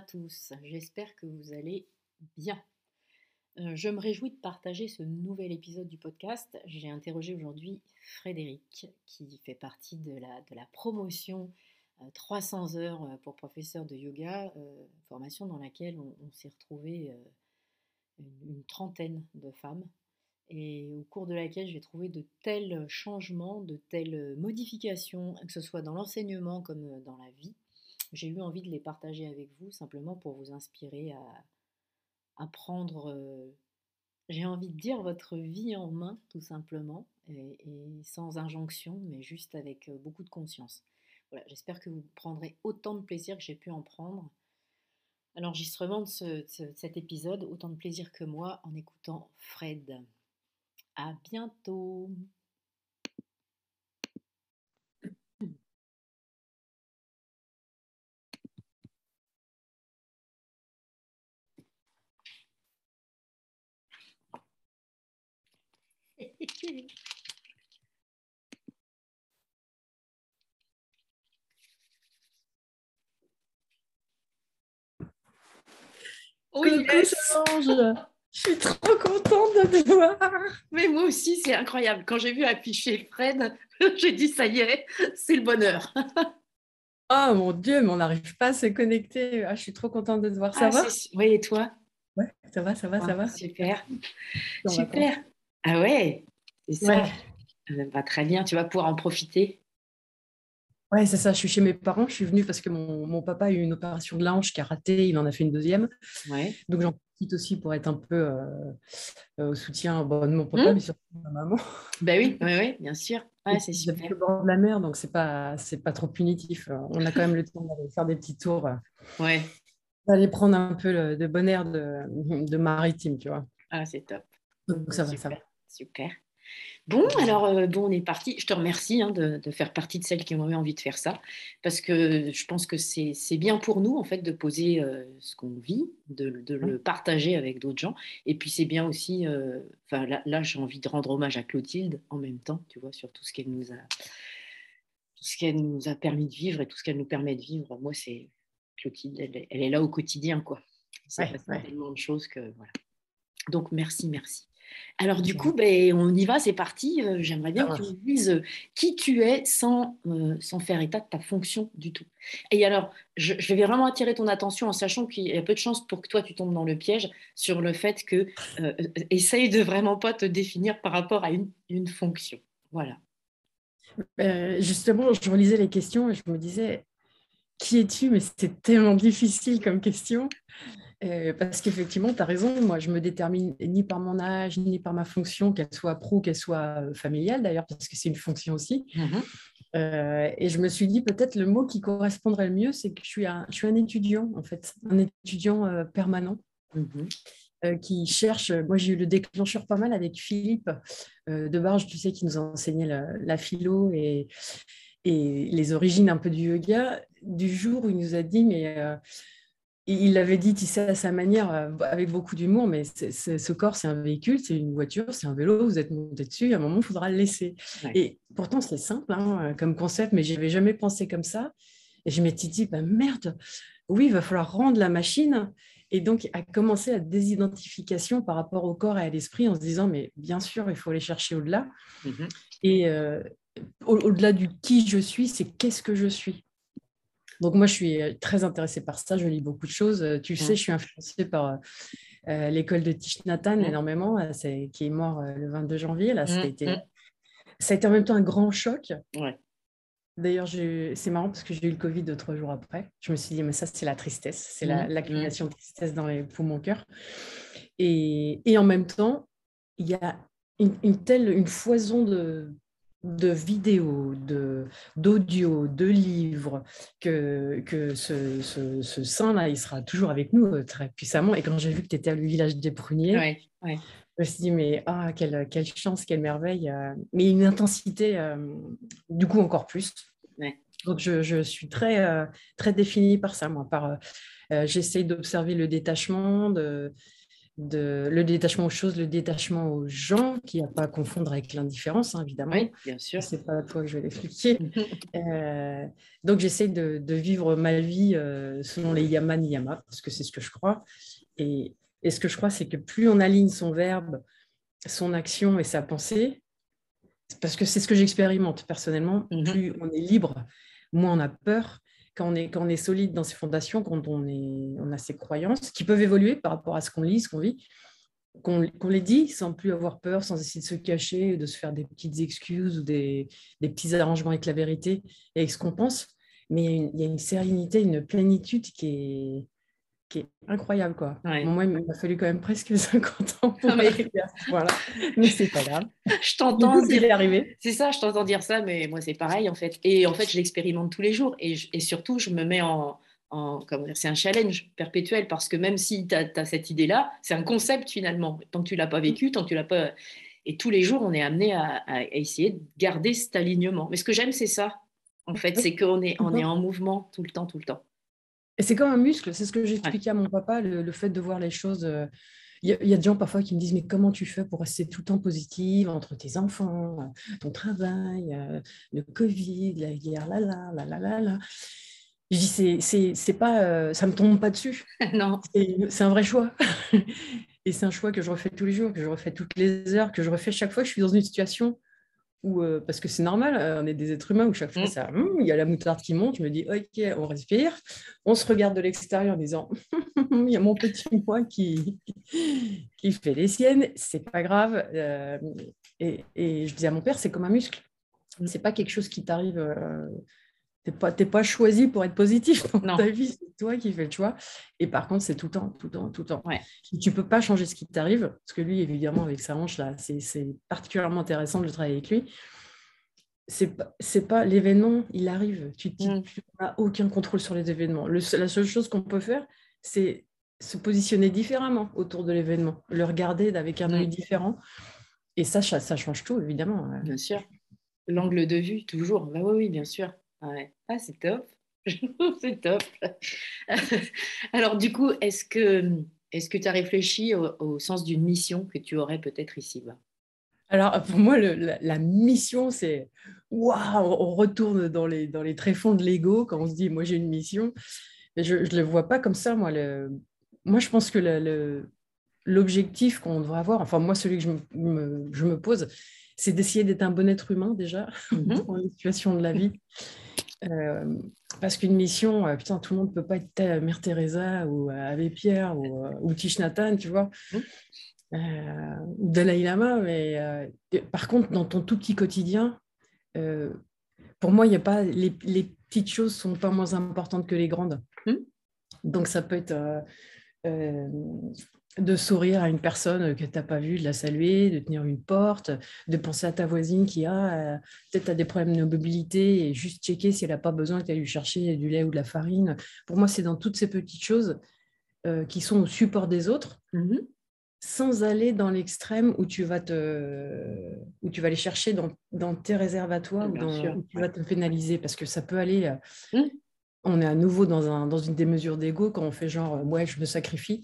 Tous, j'espère que vous allez bien. Euh, je me réjouis de partager ce nouvel épisode du podcast. J'ai interrogé aujourd'hui Frédéric, qui fait partie de la, promotion 300 euh, heures euh, pour professeur de yoga, formation dans laquelle on, s'est retrouvé une, trentaine de femmes et au cours de laquelle j'ai trouvé de tels changements, de telles modifications, que ce soit dans l'enseignement comme dans la vie j'ai eu envie de les partager avec vous simplement pour vous inspirer à, prendre, euh, j'ai envie de dire, votre vie en main tout simplement, et, sans injonction, mais juste avec euh, beaucoup de conscience. Voilà, j'espère que vous prendrez autant de plaisir que j'ai pu en prendre à l'enregistrement de, de cet épisode, autant de plaisir que moi en écoutant Fred. À bientôt Oui, Je suis trop contente de te voir. Mais moi aussi, c'est incroyable. Quand j'ai vu afficher Fred, j'ai dit ça y est, c'est le bonheur. Oh mon Dieu, mais on n'arrive pas à se connecter. Ah, je suis trop contente de te voir. Ça ah, va? Oui, et toi? Ouais, ça va, ça va, ça va. Super. Super. Ah ouais, c'est ça. Ça va très bien. Tu vas pouvoir en profiter. Ouais, c'est ça. Je suis chez mes parents. Je suis venue parce que mon, papa a eu une opération de la hanche qui a raté. Il en a fait une deuxième. Ouais. Donc j'en profite aussi pour être un peu euh, euh, au soutien de mon papa, mmh. mais surtout de ma maman. Ben oui, oui, oui, bien sûr. Ouais, c'est super. le bord de la mer, donc c'est pas c'est pas trop punitif. On a quand même le temps d'aller faire des petits tours. Euh, ouais. D'aller prendre un peu le, de bon air de, de maritime, tu vois. Ah, c'est top. Donc ça va, ça va. Super. Bon, alors, euh, bon, on est parti. Je te remercie hein, de, faire partie de celles qui ont eu envie de faire ça, parce que je pense que c'est bien pour nous, en fait, de poser euh, ce qu'on vit, de, le partager avec d'autres gens. Et puis, c'est bien aussi, euh, là, j'ai envie de rendre hommage à Clotilde en même temps, tu vois, sur tout ce qu'elle nous a, ce qu'elle nous a permis de vivre et tout ce qu'elle nous permet de vivre. Moi, c'est Clotilde, elle, est là au quotidien, quoi. C'est tellement de choses que, voilà. Donc, merci, merci. Alors du coup, ben, on y va, c'est parti. Euh, j'aimerais bien que tu me dises euh, qui tu es sans, euh, sans faire état de ta fonction du tout. Et alors, je, vais vraiment attirer ton attention en sachant qu'il y a peu de chances pour que toi, tu tombes dans le piège sur le fait que essaye de vraiment pas te définir par rapport à une, une fonction. Voilà. justement, je relisais les questions et je me disais, qui es-tu? Mais c'est tellement difficile comme question. Euh, parce qu'effectivement, tu as raison, moi je me détermine ni par mon âge, ni par ma fonction, qu'elle soit pro, qu'elle soit euh, familiale d'ailleurs, parce que c'est une fonction aussi. Mmh euh, et je me suis dit peut-être le mot qui correspondrait le mieux, c'est que je suis, un, je suis un étudiant, en fait, un étudiant permanent. Mmh qui cherche, moi j'ai eu le déclencheur pas mal avec Philippe de Barge, tu sais, qui nous a enseigné la, philo et, et, les origines un peu du yoga, du jour où il nous a dit, mais il l'avait dit, tu sais, à sa manière, euh, avec beaucoup d'humour, mais ce corps, c'est un véhicule, c'est une voiture, c'est un vélo, vous êtes monté dessus, à un moment, il faudra le laisser. Et pourtant, c'est simple hein, comme concept, mais je n'avais jamais pensé comme ça. Et je m'étais dit, bah, merde, oui, il va falloir rendre la machine. Et donc, à commencer la désidentification par rapport au corps et à l'esprit en se disant, mais bien sûr, il faut aller chercher au-delà. Mm-hmm. Et euh, au-delà du qui je suis, c'est qu'est-ce que je suis. Donc moi, je suis euh, très intéressée par ça. Je lis beaucoup de choses. Euh, tu sais, je suis influencée par euh, l'école de Tish Nathan énormément, qui est mort le 22 janvier. Là, ça, a été, ça a été en même temps un grand choc. D'ailleurs, c'est marrant parce que j'ai eu le Covid deux, trois jours après. Je me suis dit, mais ça, c'est la tristesse. C'est l'accumulation de tristesse dans les poumons cœur. Et, et, en même temps, il y a une, une telle une foison de, de vidéos, d'audio, de, livres, que, que ce, ce, ce sein-là, il sera toujours avec nous euh, très puissamment. Et quand j'ai vu que tu étais le village des Pruniers, je me suis dit, mais ah, quelle, quelle chance, quelle merveille. Euh, mais une intensité, euh, du coup, encore plus. Donc, je, je, suis très, très définie par ça, moi. Par, j'essaye d'observer le détachement, de, de, le détachement aux choses, le détachement aux gens, qui n'a pas à confondre avec l'indifférence, hein, évidemment. Oui, bien sûr. C'est pas à toi que je vais l'expliquer. Euh, donc, j'essaie de, vivre ma vie euh, selon les yama niyama, parce que c'est ce que je crois. Et, et ce que je crois, c'est que plus on aligne son verbe, son action et sa pensée, parce que c'est ce que j'expérimente personnellement, mhm. plus on est libre, moins on a peur, quand on est, solide dans ses fondations, quand on a ses croyances, qui peuvent évoluer par rapport à ce qu'on lit, ce qu'on vit, qu'on les dit sans plus avoir peur, sans essayer de se cacher, de se faire des petites excuses ou des, des petits arrangements avec la vérité et avec ce qu'on pense. Mais il y a une sérénité, une plénitude qui est, qui est incroyable. Quoi. moi, il m'a fallu quand même presque 50 ans pour mais... Voilà. Mais c'est pas grave. je t'entends dire. C'est ça, je t'entends dire ça, mais moi, c'est pareil en fait. Et en fait, je l'expérimente tous les jours. Et, et, surtout, je me mets en. en c'est un challenge perpétuel parce que même si tu as, cette idée-là, c'est un concept finalement. Tant que tu l'as pas vécu, tant que tu l'as pas. Et tous les jours, on est amené à, à, essayer de garder cet alignement. Mais ce que j'aime, c'est ça. En fait, c'est qu'on est, on est en mouvement tout le temps, tout le temps. Et c'est comme un muscle, c'est ce que j'expliquais à mon papa, le, fait de voir les choses. Euh, il y, a des gens parfois qui me disent Mais comment tu fais pour rester tout le temps positive entre tes enfants, euh, ton travail, euh, le Covid, la guerre, là, là, là, là, là, là. Je dis c'est, c'est, pas, ça me tombe pas dessus. non. C'est, un vrai choix. Et c'est un choix que je refais tous les jours, que je refais toutes les heures, que je refais chaque fois que je suis dans une situation euh, parce que c'est normal, euh, on est des êtres humains où chaque fois, mm. ça, hum, il y a la moutarde qui monte, je me dis, ok, on respire, on se regarde de l'extérieur en disant, il y a mon petit moi qui, qui fait les siennes, c'est pas grave. Euh, et, et, je dis à mon père, c'est comme un muscle. Mm. C'est pas quelque chose qui t'arrive tu n'es pas, choisi pour être positif dans ta vie, c'est toi qui fais le choix. Et par contre, c'est tout le temps, tout le temps, tout le temps. Tu ne peux pas changer ce qui t'arrive, parce que lui, évidemment, avec sa hanche, là, c'est particulièrement intéressant de travailler avec lui. C'est pas, pas l'événement, il arrive. Tu n'as mm. aucun contrôle sur les événements. la seule chose qu'on peut faire, c'est se positionner différemment autour de l'événement, le regarder avec un œil mm. différent. Et ça, ça, change tout, évidemment. Bien sûr. L'angle de vue, toujours. Bah oui, oui, bien sûr. Ouais. Ah, c'est top. c'est top. Alors, du coup, est-ce que est-ce que tu as réfléchi au, sens d'une mission que tu aurais peut-être ici-bas Alors, pour moi, la, mission, c'est waouh, on retourne dans les, dans les tréfonds de l'ego quand on se dit, moi, j'ai une mission. Mais je ne le vois pas comme ça, moi. Le, moi, je pense que l'objectif qu'on devrait avoir, enfin, moi, celui que je me, je me pose, c'est d'essayer d'être un bon être humain déjà, dans les situations de la vie. Euh, parce qu'une mission, euh, putain, tout le monde ne peut pas être Mère Teresa ou euh, Abbé Pierre ou, ou Tish Nathan, tu vois, mmh. ou Dalai Lama. Mais par contre, dans ton tout petit quotidien, pour moi, il a pas les, les, petites choses sont pas moins importantes que les grandes. Mmh. Donc ça peut être de sourire à une personne que tu n'as pas vue, de la saluer, de tenir une porte, de penser à ta voisine qui a euh, peut-être des problèmes de mobilité et juste checker si elle n'a pas besoin que tu ailles lui chercher du lait ou de la farine. Pour moi, c'est dans toutes ces petites choses euh, qui sont au support des autres, mm-hmm. sans aller dans l'extrême où tu vas te, où tu vas aller chercher dans, tes réserves à toi ou où tu vas te pénaliser parce que ça peut aller. Euh, mm. On est à nouveau dans, un, dans une démesure d'ego quand on fait genre, ouais, je me sacrifie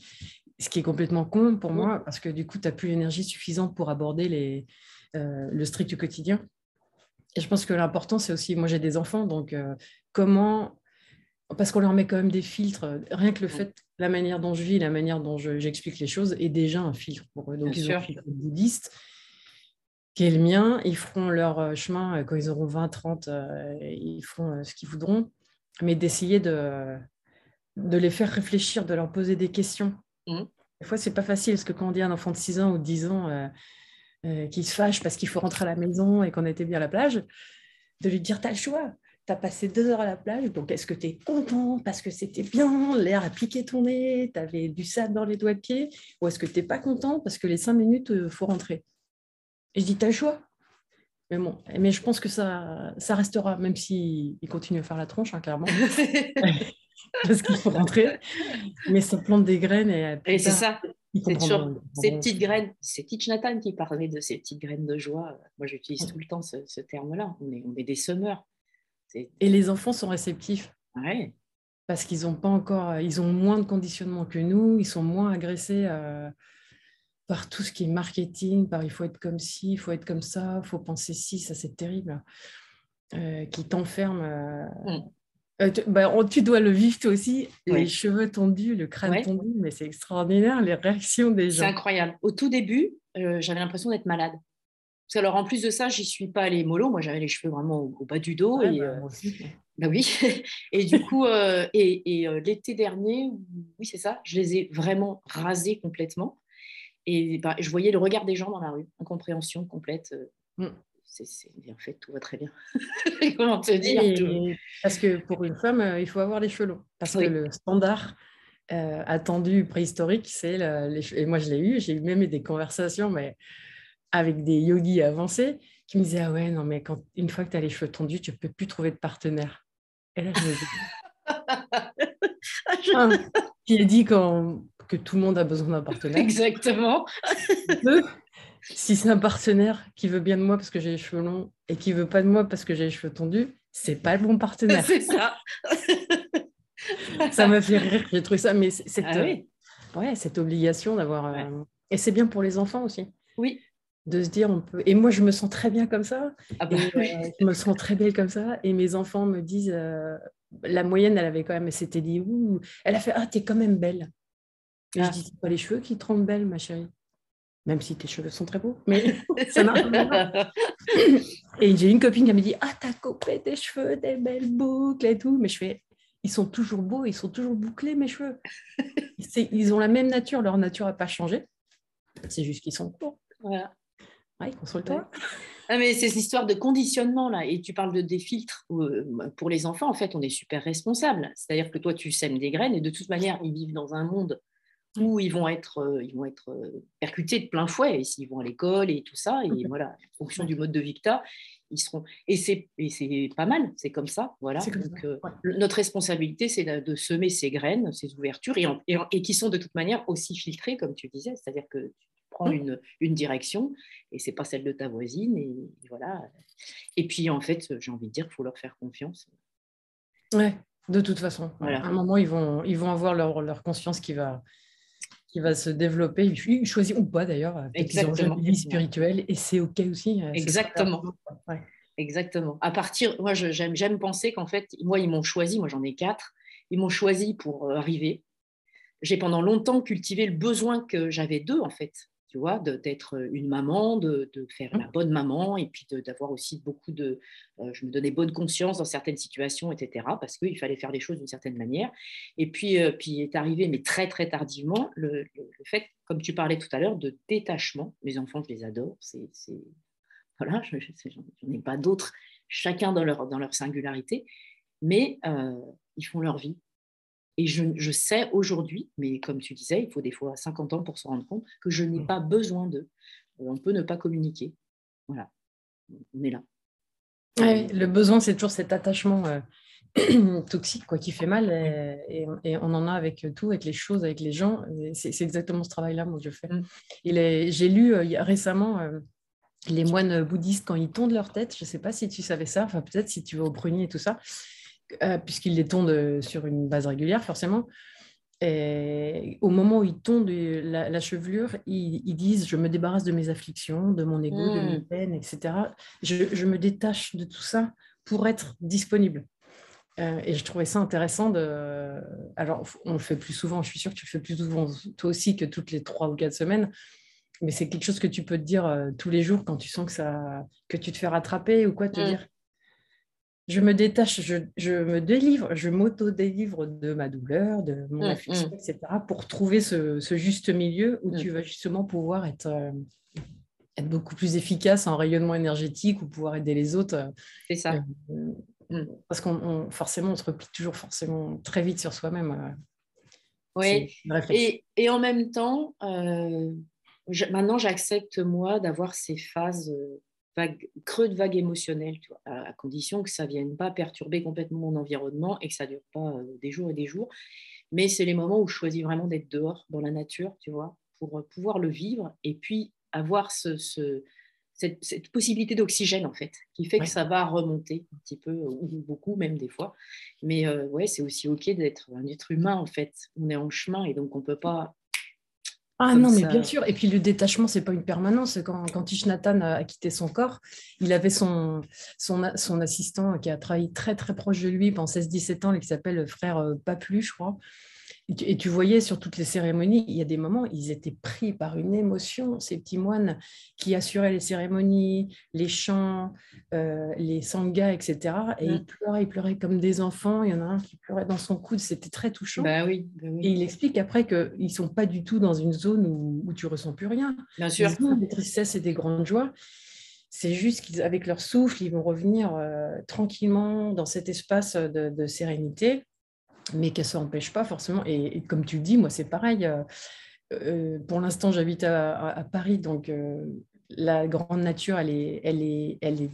ce qui est complètement con pour moi, parce que du coup, tu n'as plus l'énergie suffisante pour aborder les, euh, le strict du quotidien. Et je pense que l'important, c'est aussi, moi j'ai des enfants, donc euh, comment, parce qu'on leur met quand même des filtres, rien que le fait, la manière dont je vis, la manière dont j'explique les choses est déjà un filtre pour eux. Donc ils ont un filtre bouddhiste qui est le mien, ils feront leur euh, chemin quand ils auront 20, 30, ils feront ce qu'ils voudront, mais d'essayer de, de les faire réfléchir, de leur poser des questions Mmh. Des fois, c'est pas facile parce que quand on dit à un enfant de 6 ans ou de 10 ans euh, euh, qui se fâche parce qu'il faut rentrer à la maison et qu'on était bien à la plage, de lui dire Tu as le choix. Tu as passé deux heures à la plage, donc est-ce que tu es content parce que c'était bien, l'air a piqué ton nez, tu avais du sable dans les doigts de pied, ou est-ce que tu n'es pas content parce que les cinq minutes, il euh, faut rentrer? Et je dis Tu as le choix. Mais bon, mais je pense que ça, ça restera, même s'il continue à faire la tronche, hein, clairement. parce qu'il faut rentrer. Mais ça plante des graines. Et, et c'est ça. C'est sûr. Ces petites graines, c'est Tich Nathan qui parlait de ces petites graines de joie. Moi, j'utilise tout le temps ce, terme-là. On est, on est des semeurs. Et les enfants sont réceptifs. Ouais. Parce qu'ils ont pas encore, ils ont moins de conditionnement que nous, ils sont moins agressés. Euh, par tout ce qui est marketing, par il faut être comme ci, il faut être comme ça, il faut penser ci, ça c'est terrible, euh, qui t'enferme. Euh, mm. Euh, bah, tu, dois le vivre toi aussi, les cheveux tendus, le crâne tendu, mais c'est extraordinaire les réactions des gens. C'est incroyable. Au tout début, j'avais l'impression d'être malade. Parce que alors en plus de ça, j'y suis pas allée mollo. Moi, j'avais les cheveux vraiment au, bas du dos. et, bah, bah oui. et du coup, et, l'été dernier, oui, c'est ça, je les ai vraiment rasés complètement. Et bah, je voyais le regard des gens dans la rue, incompréhension complète. Euh, mm. C'est bien fait, tout va très bien. Comment te dire Parce que pour une femme, euh, il faut avoir les cheveux longs. Parce que le standard euh, attendu préhistorique, c'est les Et moi, je l'ai eu, j'ai eu même des conversations mais avec des yogis avancés qui me disaient Ah ouais, non, mais quand, une fois que tu as les cheveux tendus, tu ne peux plus trouver de partenaire. Et là, je me dis. ah, qui a dit quand que tout le monde a besoin d'un partenaire. Exactement. Si c'est un partenaire qui veut bien de moi parce que j'ai les cheveux longs et qui veut pas de moi parce que j'ai les cheveux tendus, c'est pas le bon partenaire. c'est ça. ça m'a fait rire, j'ai trouvé ça, mais cette, ah ouais, cette obligation d'avoir. Euh, et c'est bien pour les enfants aussi. Oui. De se dire, on peut. Et moi, je me sens très bien comme ça. Ah bah euh, je me sens très belle comme ça. Et mes enfants me disent, euh, la moyenne, elle avait quand même, c'était dit, ouh, elle a fait, ah, t'es quand même belle. Et je ah. dis, c'est pas les cheveux qui te rendent belle, ma chérie. Même si tes cheveux sont très beaux, mais ça marche pas. Et j'ai une copine qui me dit, ah, t'as coupé tes cheveux, des belles boucles et tout. Mais je fais, ils sont toujours beaux, ils sont toujours bouclés, mes cheveux. ils ont la même nature, leur nature n'a pas changé. C'est juste qu'ils sont courts. Voilà. Ouais, console-toi. Ah, mais c'est une histoire de conditionnement là, et tu parles de des filtres euh, pour les enfants. En fait, on est super responsable. C'est-à-dire que toi, tu sèmes des graines, et de toute manière, ils vivent dans un monde où ils vont être, euh, ils vont être euh, percutés de plein fouet, et s'ils vont à l'école et tout ça, et voilà, en fonction du mode de vie que ils seront. Et c'est, pas mal, c'est comme ça, voilà. Donc, euh, notre responsabilité, c'est de, semer ces graines, ces ouvertures, et, et, qui sont de toute manière aussi filtrées, comme tu disais, c'est-à-dire que tu prends une, une, direction, et c'est pas celle de ta voisine, et, voilà. Et puis, en fait, j'ai envie de dire qu'il faut leur faire confiance. Ouais, de toute façon. Voilà. À un moment, ils vont, ils vont avoir leur, leur conscience qui va qui va se développer. Choisissent ou pas d'ailleurs. Ils ont une vie spirituelle et c'est OK aussi. Euh, Exactement. Exactement. À partir, moi, j'aime, j'aime penser qu'en fait, moi, ils m'ont choisi, moi j'en ai quatre, ils m'ont choisi pour euh, arriver. J'ai pendant longtemps cultivé le besoin que j'avais d'eux, en fait tu vois, d'être une maman, de, faire la mmh. bonne maman, et puis d'avoir aussi beaucoup de... Euh, je me donnais bonne conscience dans certaines situations, etc., parce qu'il fallait faire les choses d'une certaine manière. Et puis, euh, puis est arrivé, mais très, très tardivement, le, fait, comme tu parlais tout à l'heure, de détachement. Mes enfants, je les adore. C'est, voilà, je n'en ai pas d'autres, chacun dans leur, dans leur singularité, mais euh, ils font leur vie. Et je, sais aujourd'hui, mais comme tu disais, il faut des fois 50 ans pour se rendre compte que je n'ai mmh. pas besoin d'eux. On peut ne pas communiquer. Voilà, on est là. le besoin, c'est toujours cet attachement euh, toxique quoi, qui fait mal. Et, on en a avec tout, avec les choses, avec les gens. C'est exactement ce travail-là, moi, que je fais. Mmh. J'ai lu euh, récemment euh, les moines bouddhistes, quand ils tondent leur tête, je ne sais pas si tu savais ça, enfin peut-être si tu vas au prunier et tout ça, euh, puisqu'ils les tondent sur une base régulière, forcément. Et au moment où ils tondent la, chevelure, ils, disent Je me débarrasse de mes afflictions, de mon ego, de mes hmm. peines, etc. Je, me détache de tout ça pour être disponible. Euh, et je trouvais ça intéressant de. Alors, on le fait plus souvent, je suis sûre que tu le fais plus souvent toi aussi que toutes les trois ou quatre semaines, mais c'est quelque chose que tu peux te dire euh, tous les jours quand tu sens que, ça, que tu te fais rattraper ou quoi, te hmm. dire je me détache, je, me délivre, je m'auto-délivre de ma douleur, de mon mmh, affliction, mmh. etc., pour trouver ce, juste milieu où mmh. tu vas justement pouvoir être, euh, être beaucoup plus efficace en rayonnement énergétique ou pouvoir aider les autres. Euh, C'est ça. Euh, parce qu'on forcément, on se replie toujours forcément très vite sur soi-même. oui, et, et, en même temps, maintenant j'accepte moi d'avoir ces phases creux de vague émotionnelle, à, condition que ça ne vienne pas perturber complètement mon environnement et que ça ne dure pas euh, des jours et des jours. Mais c'est les moments où je choisis vraiment d'être dehors, dans la nature, tu vois, pour euh, pouvoir le vivre et puis avoir ce, cette, possibilité d'oxygène, en fait, qui fait que ça va remonter un petit peu, ou beaucoup même des fois. Mais euh, ouais, c'est aussi OK d'être un être humain, en fait. On est en chemin et donc on ne peut pas Ah non, mais bien sûr. Et puis le détachement, c'est pas une permanence. Quand, quand Nathan a quitté son corps, il avait son, son, son assistant qui a travaillé très très proche de lui pendant 16-17 ans, qui s'appelle frère euh, Paplu, je crois. Et tu, voyais sur toutes les cérémonies, il y a des moments, ils étaient pris par une émotion, ces petits moines qui assuraient les cérémonies, les chants, euh, les sangas, etc. Et ils pleuraient, ils pleuraient comme des enfants. Il y en a un qui pleurait dans son coude, c'était très touchant. Bah oui, bah Et il explique après qu'ils ne sont pas du tout dans une zone où, où tu ressens plus rien. Bien sûr. Ils ont des tristesses et des grandes joies. C'est juste qu'avec leur souffle, ils vont revenir euh, tranquillement dans cet espace de sérénité mais qu'elle ne s'empêche pas forcément. Et, comme tu le dis, moi, c'est pareil. Euh, euh, pour l'instant, j'habite à, Paris, donc euh, la grande nature, elle est, elle est, elle est,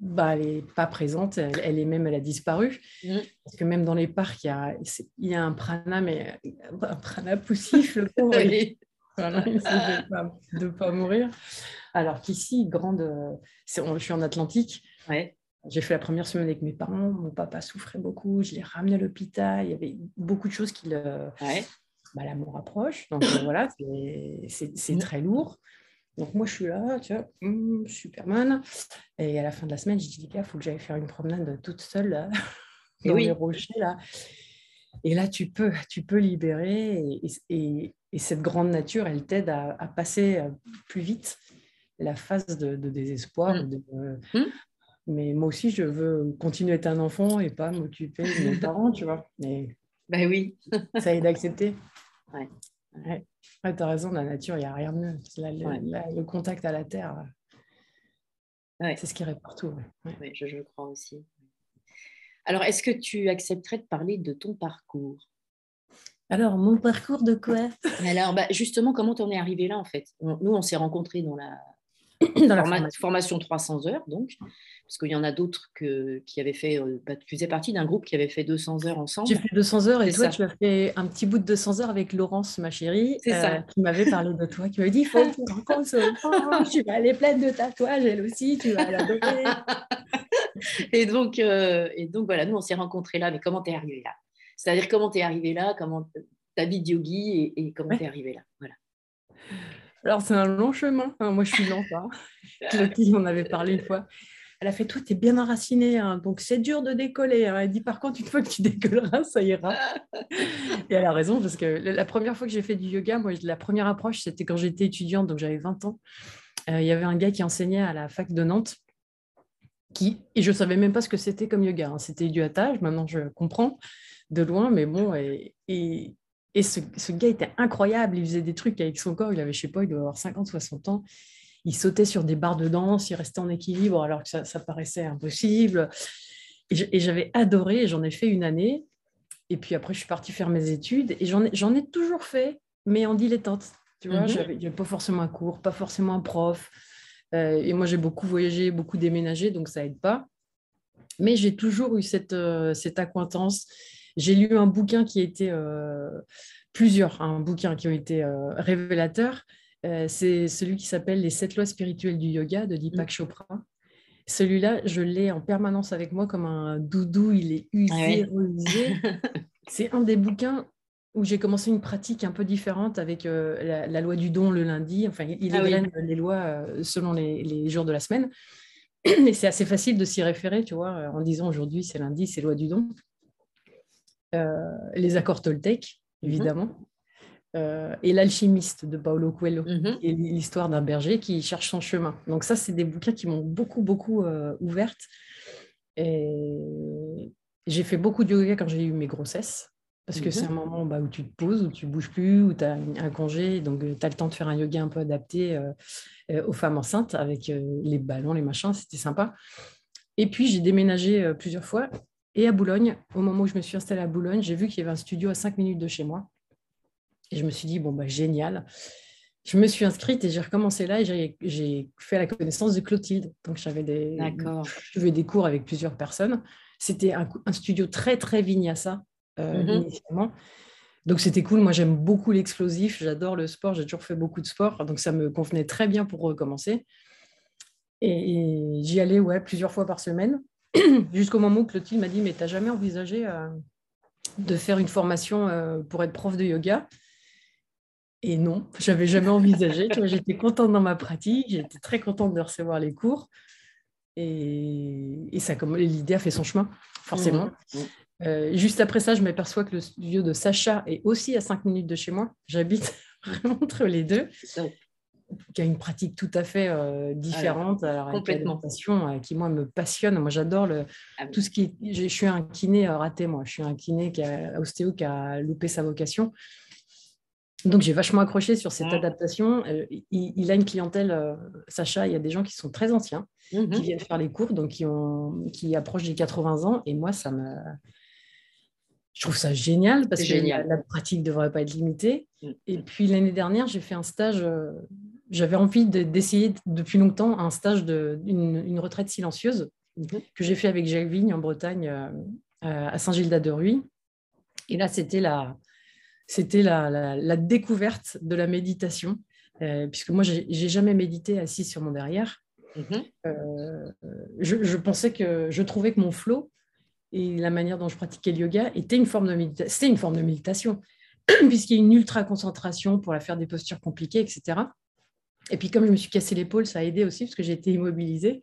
bah, elle est pas présente. Elle, est même, elle a disparu. Mmh. Parce que même dans les parcs, il y a, il y a un prana, mais un prana poussif, le pauvre. voilà, il de ne pas, mourir. Alors qu'ici, grande, je suis en Atlantique. Ouais. J'ai fait la première semaine avec mes parents. Mon papa souffrait beaucoup. Je l'ai ramené à l'hôpital. Il y avait beaucoup de choses qui le, ouais. bah, l'amour rapproche. Donc euh, voilà, c'est, très lourd. Donc moi, je suis là, tu vois, hmm, Superman. Et à la fin de la semaine, je dis, il faut que j'aille faire une promenade toute seule là, dans les rochers. Là. Et là, tu peux, tu peux libérer. Et, cette grande nature, elle t'aide à, passer euh, plus vite la phase de, désespoir, de, mmh. Mais moi aussi, je veux continuer à être un enfant et pas m'occuper de mes parents, tu vois. Mais ben oui. ça aide à accepter. Ouais. ouais. tu as raison, la nature, il n'y a rien de mieux. le, contact à la terre, c'est ce qui répare partout. Oui, je, je crois aussi. Alors, est-ce que tu accepterais de parler de ton parcours? Alors, mon parcours de quoi? Alors, bah, justement, comment tu en es arrivé là, en fait? Nous, on s'est rencontrés dans la, dans la formation. 300 heures, donc, parce qu'il y en a d'autres qui avaient fait, euh, bah, tu faisais partie d'un groupe qui avait fait 200 heures ensemble. J'ai fait 200 heures et toi, tu as fait un petit bout de 200 heures avec Laurence, ma chérie, euh, qui m'avait parlé de toi, qui m'avait dit, il faut que tu rencontres tu vas aller pleine de tatouages, elle aussi, tu vas l'adopter. et, donc, euh, et donc, voilà, nous, on s'est rencontrés là, mais comment tu es arrivé là? C'est-à-dire, comment tu es arrivé là, comment ta vie de yogi et, comment tu es arrivé là? Voilà. Alors, c'est un long chemin. moi, je suis lente. Hein. Clotilde en avait parlé une fois. Elle a fait Toi, tu es bien enraciné, hein, donc c'est dur de décoller. Hein. Elle dit Par contre, une fois que tu décolleras, ça ira. Et elle a raison, parce que la première fois que j'ai fait du yoga, moi, la première approche, c'était quand j'étais étudiante, donc j'avais 20 ans. Euh, il y avait un gars qui enseignait à la fac de Nantes. Qui, et je ne savais même pas ce que c'était comme yoga. C'était du hattage, maintenant je comprends de loin, mais bon, et et ce, gars était incroyable. Il faisait des trucs avec son corps. Il avait, je sais pas, il doit avoir 50, 60 ans. Il sautait sur des barres de danse, il restait en équilibre alors que ça, paraissait impossible. Et j'avais adoré, j'en ai fait une année. Et puis après, je suis partie faire mes études et j'en ai, ai, toujours fait, mais en dilettante. Tu vois, mm j'avais pas forcément un cours, pas forcément un prof. Euh, et moi, j'ai beaucoup voyagé, beaucoup déménagé, donc ça aide pas. Mais j'ai toujours eu cette, euh, cette acquaintance j'ai lu un bouquin qui était euh, plusieurs, un bouquin qui ont été euh, révélateurs. Euh, c'est celui qui s'appelle Les sept lois spirituelles du yoga de Deepak mm. Chopra. Celui-là, je l'ai en permanence avec moi comme un doudou. Il est usé, c'est un des bouquins où j'ai commencé une pratique un peu différente avec la, loi du don le lundi. Enfin, il ah égrène les lois selon les, les, jours de la semaine. Et c'est assez facile de s'y référer, tu vois, en disant aujourd'hui c'est lundi, c'est loi du don. Euh, les accords Toltec, mhm. évidemment, euh, et L'alchimiste de Paolo Coelho, mhm. et l'histoire d'un berger qui cherche son chemin. Donc ça, c'est des bouquins qui m'ont beaucoup, beaucoup euh, ouverte. Et j'ai fait beaucoup de yoga quand j'ai eu mes grossesses, parce que c'est mhm. un moment bah, où tu te poses, où tu bouges plus, où tu as un congé, donc tu as le temps de faire un yoga un peu adapté aux femmes enceintes, avec les ballons, les machins, c'était sympa. Et puis j'ai déménagé plusieurs fois et à Boulogne, au moment où je me suis installée à Boulogne, j'ai vu qu'il y avait un studio à 5 minutes de chez moi. Et je me suis dit, bon, bah, génial. Je me suis inscrite et j'ai recommencé là et j'ai fait la connaissance de Clotilde. Donc, j'avais des, des cours avec plusieurs personnes. C'était un, studio très, très vinyasa euh, mhm. initialement. Donc, c'était cool. Moi, j'aime beaucoup l'explosif. J'adore le sport. J'ai toujours fait beaucoup de sport. Donc, ça me convenait très bien pour recommencer. Et, et j'y allais ouais, plusieurs fois par semaine. jusqu'au moment où Clotilde m'a dit Mais tu n'as jamais envisagé euh, de faire une formation euh, pour être prof de yoga? Et non, j'avais jamais envisagé. j'étais contente dans ma pratique, j'étais très contente de recevoir les cours. Et, et ça, comme l'idée a fait son chemin, forcément. Mmh, mmh. Euh, juste après ça, je m'aperçois que le studio de Sacha est aussi à 5 minutes de chez moi. J'habite entre les deux. Qui a une pratique tout à fait euh, différente. Alors, complètement. Euh, qui, moi, me passionne. Moi, j'adore le, ah tout ce qui. Je, suis un kiné raté, moi. Je suis un kiné qui a, ostéo qui a loupé sa vocation. Donc j'ai vachement accroché sur cette adaptation. Euh, il, a une clientèle, euh, Sacha, il y a des gens qui sont très anciens, qui mhm. viennent faire les cours, donc qui, ont, qui approchent des 80 ans. Et moi, ça me... Je trouve ça génial parce que La, pratique ne devrait pas être limitée. Mm. Et puis l'année dernière, j'ai fait un stage, euh, j'avais envie d'essayer depuis longtemps un stage de une, retraite silencieuse mhm. que j'ai fait avec Jacques Vigne en Bretagne à Saint-Gildas-de-Ruy. Et là, c'était la, c'était la, découverte de la méditation, euh, puisque moi, j'ai jamais médité assis sur mon derrière. Mhm. Euh, je, pensais que je trouvais que mon flow et la manière dont je pratiquais le yoga était une forme de méditation. C'était une forme de méditation, puisqu'il y a une ultra concentration pour la faire des postures compliquées, etc. Et puis comme je me suis cassé l'épaule, ça a aidé aussi parce que j'ai été immobilisée.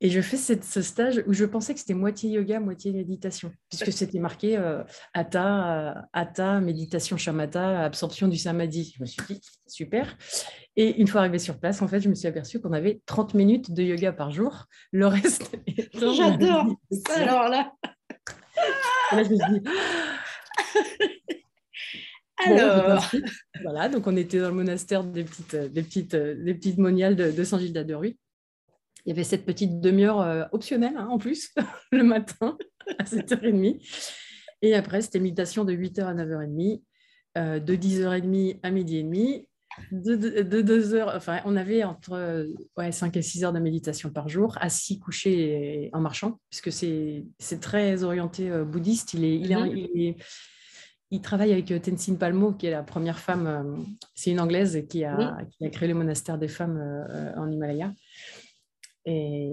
Et je fais ce stage où je pensais que c'était moitié yoga, moitié méditation, puisque c'était marqué euh, Hatha, méditation shamatha, absorption du samadhi. Je me suis dit, super. Et une fois arrivé sur place, en fait, je me suis aperçue qu'on avait 30 minutes de yoga par jour. Le reste. J'adore Alors là. là, je me suis dit. Alors. voilà, donc on était dans le monastère des petites, des petites, des petites moniales de, de Saint-Gilles d'Aderuy. Il y avait cette petite demi-heure euh, optionnelle hein, en plus, le matin à 7h30. Et après, c'était méditation de 8h à 9h30, euh, de 10h30 à midi et demi, de, 2 heures, enfin, on avait entre ouais, 5 et 6 heures de méditation par jour, assis, couché et en marchant, puisque c'est très orienté euh, bouddhiste. Il, est, il, est, mhm. Il, travaille avec Tenzin Palmo, qui est la première femme, c'est une anglaise qui a, qui a, créé le monastère des femmes en Himalaya. Et,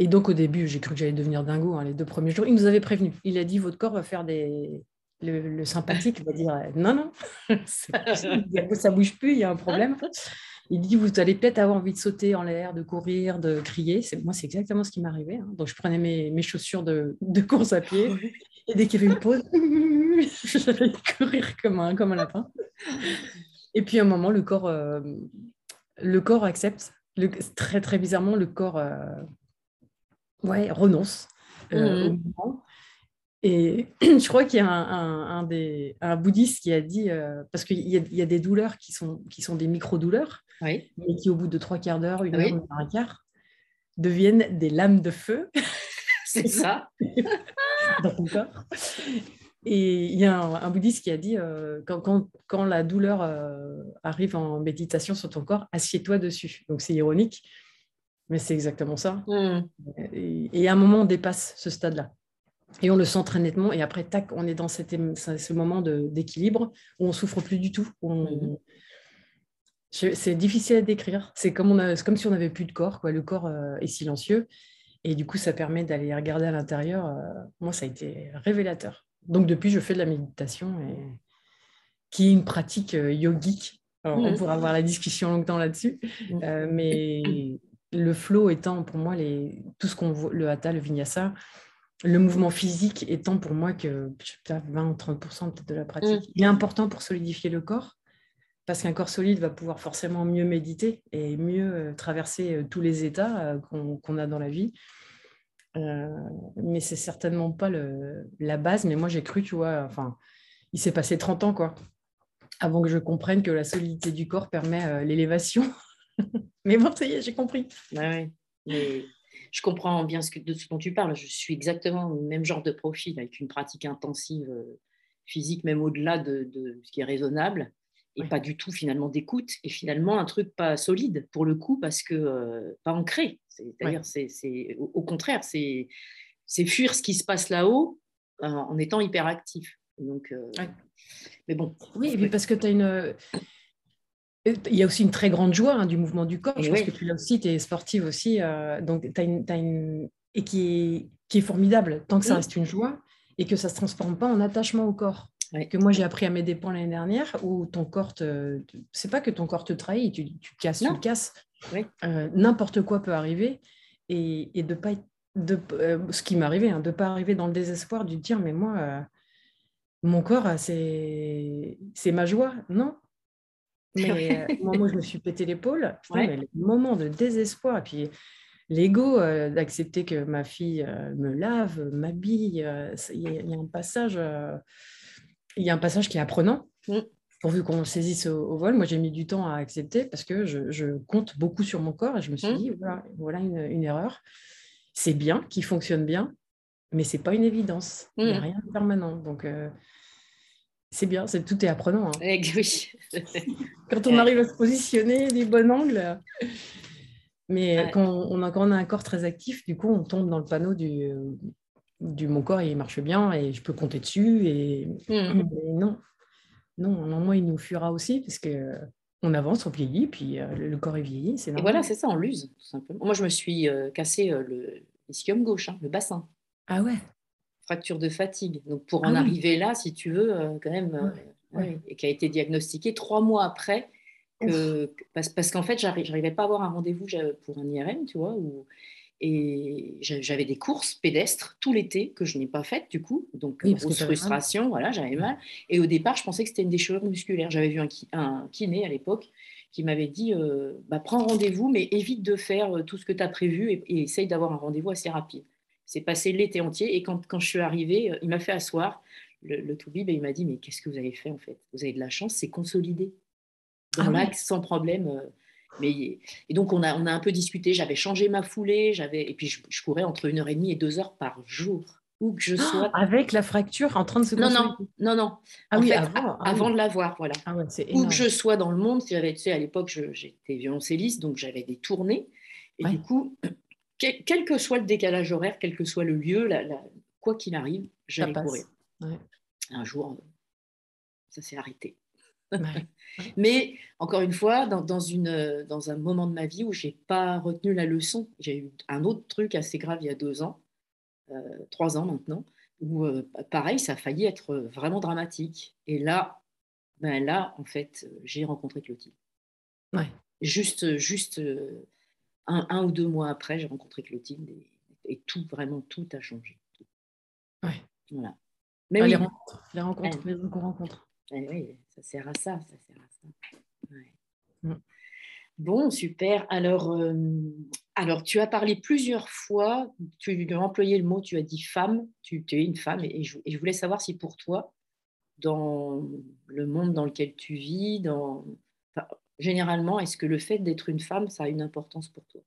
donc, au début, j'ai cru que j'allais devenir dingo hein, les deux premiers jours. Il nous avait prévenu. Il a dit Votre corps va faire des. Le, sympathique va dire Non, non, ça bouge plus, il y a un problème. Il dit Vous allez peut-être avoir envie de sauter en l'air, de courir, de crier. Moi, c'est exactement ce qui m'arrivait. Hein. Donc, je prenais mes, mes chaussures de, de, course à pied. Et dès qu'il y avait une pause, j'allais courir comme un, comme un lapin. Et puis, à un moment, le corps, euh, le corps accepte très très bizarrement, le corps euh, ouais, renonce euh, mmh. au. Et je crois qu'il y a un, des, un, bouddhiste qui a dit, euh, parce qu'il y, y, a des douleurs qui sont, qui sont des micro-douleurs, mais qui au bout de trois quarts d'heure, une heure, un quart, deviennent des lames de feu. C'est ça. dans ton corps. Et il y a un, bouddhiste qui a dit euh, quand, la douleur euh, arrive en méditation sur ton corps, assieds-toi dessus. Donc c'est ironique, mais c'est exactement ça. Hmm. Et, à un moment, on dépasse ce stade-là. Et on le sent très nettement. Et après, tac, on est dans ce moment d'équilibre où on souffre plus du tout. Hmm. C'est difficile à décrire. C'est comme, comme si on n'avait plus de corps. Quoi. Le corps euh, est silencieux. Et du coup, ça permet d'aller regarder à l'intérieur. moi, ça a été révélateur. Donc depuis, je fais de la méditation, et... qui est une pratique euh, yogique. on mmh. pourra avoir la discussion longtemps là-dessus. Mmh. Euh, mais le flow étant pour moi les... tout ce qu'on voit, le hatha, le vinyasa, le mouvement physique étant pour moi que 20-30% peut-être de la pratique. Mmh. Il est important pour solidifier le corps, parce qu'un corps solide va pouvoir forcément mieux méditer et mieux euh, traverser tous les états qu'on a dans la vie. Euh, mais c'est certainement pas la base. Mais moi, j'ai cru, tu vois, enfin, il s'est passé 30 ans, quoi, avant que je comprenne que la solidité du corps permet euh, l'élévation. mais bon, ça y est, j'ai compris. Ouais, Mais je comprends bien de ce dont tu parles. Je suis exactement le même genre de profil, avec une pratique intensive euh, physique, même au-delà de, de, ce qui est raisonnable et pas du tout finalement d'écoute et finalement un truc pas solide pour le coup parce que pas ancré c'est-à-dire, c'est, au contraire, c'est, fuir ce qui se passe là-haut euh, en étant hyperactif. Donc, euh, mais bon. Oui, et parce que tu as une. Euh, il y a aussi une très grande joie hein, du mouvement du corps. Je pense que tu l'as aussi, tu es sportive aussi. donc, tu as une, une. Et qui est, qui est formidable, tant que ça reste une joie et que ça ne se transforme pas en attachement au corps. Que moi j'ai appris à mes dépens l'année dernière, où ton corps te. C'est pas que ton corps te trahit, tu, tu casses, tu casses. Euh, n'importe quoi peut arriver et, et de pas être, de, euh, ce qui m'est arrivé, hein, de ne pas arriver dans le désespoir du dire mais moi, euh, mon corps, c'est ma joie. Non? Mais moi, je me suis pété l'épaule. le moment de désespoir, et puis l'ego d'accepter que ma fille me lave, m'habille, il y, a un passage il y a un passage qui est apprenant. Mm. Pourvu qu'on saisisse au, vol, moi j'ai mis du temps à accepter parce que je, compte beaucoup sur mon corps et je me suis mm. dit voilà, voilà une, erreur. C'est bien, qui fonctionne bien, mais c'est pas une évidence. Il n'y a mm. rien de permanent. Donc euh, c'est bien, c'est tout est apprenant. Hein. Eh quand on arrive à se positionner du bon angle. Mais quand, on a, quand on a un corps très actif, du coup, on tombe dans le panneau du, du mon corps il marche bien et je peux compter dessus et, mmh. non. Non non moi il nous fuira aussi parce que on avance on vieillit puis euh, le corps est vieilli c'est et voilà c'est ça on l'use tout simplement. Moi je me suis euh, cassé euh, le ischium gauche hein, le bassin. Ah ouais. Fracture de fatigue. Donc pour en ah arriver là si tu veux quand même et qui a été diagnostiqué trois mois après que, parce, parce qu'en fait j'arrivais pas à avoir un rendez-vous pour un IRM tu vois ou et j'avais des courses pédestres tout l'été que je n'ai pas faites du coup. Donc, grosse frustration, voilà, j'avais mal. Et au départ, je pensais que c'était une déchirure musculaire. J'avais vu un, un, kiné à l'époque qui m'avait dit euh, bah, prends rendez-vous, mais évite de faire euh, tout ce que tu as prévu et, essaye d'avoir un rendez-vous assez rapide. C'est passé l'été entier et quand, quand, je suis arrivée, euh, il m'a fait asseoir le, le toubib et il m'a dit mais qu'est-ce que vous avez fait en fait? Vous avez de la chance, c'est consolidé. Dans ah l'axe, sans problème. Mais, et donc, on a, on a un peu discuté. J'avais changé ma foulée. J'avais, et puis, je, courais entre une heure et demie et deux heures par jour. Où que je ah, sois. avec la fracture en train de se Non, non, non, non. Ah oui, avant, ah avant de l'avoir, voilà. Ah ouais, Où que je sois dans le monde, tu sais, à l'époque, j'étais violoncelliste, donc j'avais des tournées. Et du coup, quel, que soit le décalage horaire, quel que soit le lieu, la, quoi qu'il arrive, j'allais courir. Un jour, ça s'est arrêté. Mais encore une fois, dans, une, dans un moment de ma vie où j'ai pas retenu la leçon, j'ai eu un autre truc assez grave il y a deux ans, euh, trois ans maintenant, où euh, pareil, ça a failli être vraiment dramatique. Et là, ben là, en fait, j'ai rencontré Clotilde. Ouais. Juste, juste euh, un, un, ou deux mois après, j'ai rencontré Clotilde et, tout, vraiment, tout a changé. Ouais. Voilà. Mais les rencontres, les rencontres, les rencontres. Oui, ça sert à ça, ça sert à ça. Mm. Bon, super. Alors, euh, alors, tu as parlé plusieurs fois, tu as employé le mot, tu as dit femme, tu, es une femme, et, je, voulais savoir si pour toi, dans le monde dans lequel tu vis, dans, généralement, est-ce que le fait d'être une femme, ça a une importance pour toi?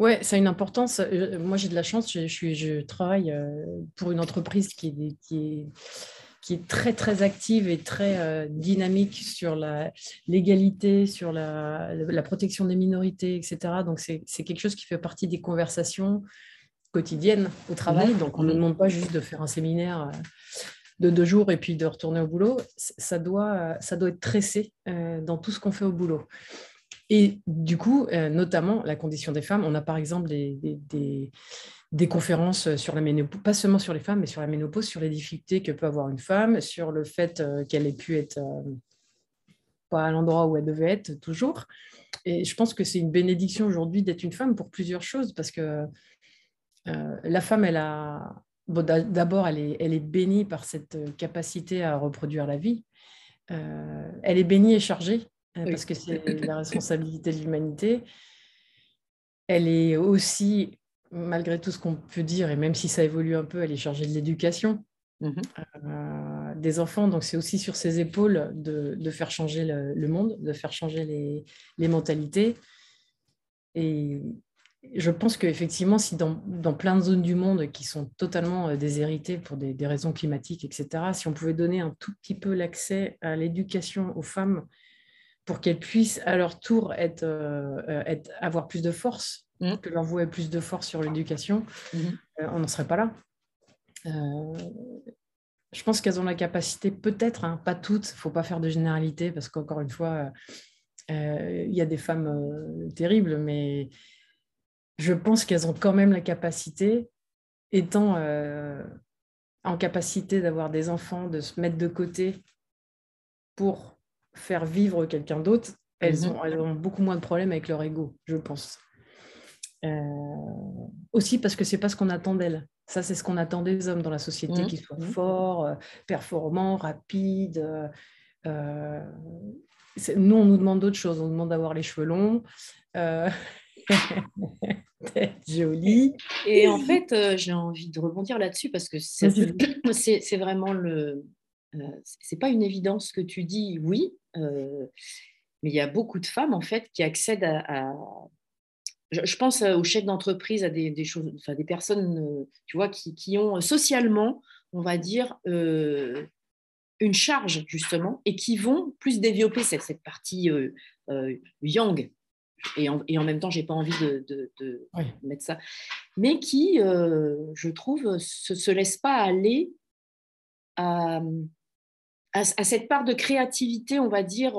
Ouais, ça a une importance. Euh, moi, j'ai de la chance. Je, je travaille euh, pour une entreprise qui est, qui est qui est très très active et très euh, dynamique sur la l'égalité, sur la, la, protection des minorités, etc. Donc c'est quelque chose qui fait partie des conversations quotidiennes au travail. Donc on ne demande pas juste de faire un séminaire euh, de deux jours et puis de retourner au boulot. Ça doit, ça doit être tressé euh, dans tout ce qu'on fait au boulot. Et du coup, notamment la condition des femmes, on a par exemple des, des, des conférences sur la ménopause, pas seulement sur les femmes, mais sur la ménopause, sur les difficultés que peut avoir une femme, sur le fait euh, qu'elle ait pu être euh, pas à l'endroit où elle devait être toujours. Et je pense que c'est une bénédiction aujourd'hui d'être une femme pour plusieurs choses, parce que euh, la femme, elle a... D'abord, elle est, elle est bénie par cette capacité à reproduire la vie. elle est bénie et chargée, parce que c'est la responsabilité de l'humanité. Elle est aussi malgré tout ce qu'on peut dire, et même si ça évolue un peu, elle est chargée de l'éducation mhm. euh, des enfants. Donc c'est aussi sur ses épaules de, faire changer le, monde, de faire changer les, mentalités. Et je pense qu'effectivement, si dans, plein de zones du monde qui sont totalement euh, déshéritées pour des, raisons climatiques, etc., si on pouvait donner un tout petit peu l'accès à l'éducation aux femmes pour qu'elles puissent à leur tour être, euh, être, avoir plus de force Mmh. que l'envoi ait plus de force sur l'éducation, mmh. euh, on n'en serait pas là. Euh, je pense qu'elles ont la capacité, peut-être, hein, pas toutes, il ne faut pas faire de généralité, parce qu'encore une fois, euh, il y a des femmes terribles, mais je pense qu'elles ont quand même la capacité, étant en capacité d'avoir des enfants, de se mettre de côté pour faire vivre quelqu'un d'autre, elles, mhm. ont, elles ont beaucoup moins de problèmes avec leur ego, je pense. Euh, aussi parce que c'est pas ce qu'on attend d'elles. Ça, c'est ce qu'on attend des hommes dans la société, mhm. qu'ils soient mhm. forts, euh, performants, rapides. Euh, nous, on nous demande d'autres choses. On demande d'avoir les cheveux longs, d'être jolie. Et en fait, j'ai envie de rebondir là-dessus parce que c'est vraiment le. c'est pas une évidence que tu dis, oui, mais il y a beaucoup de femmes en fait qui accèdent à, je pense aux chefs d'entreprise, à des, choses, enfin, des personnes, euh, tu vois, qui, ont socialement, on va dire, euh, une charge justement, et qui vont plus développer cette, cette partie euh, yang. Et en, et en, même temps, j'ai pas envie de, de, mettre ça, mais qui, je trouve, se, se laissent pas aller à, à, cette part de créativité, on va dire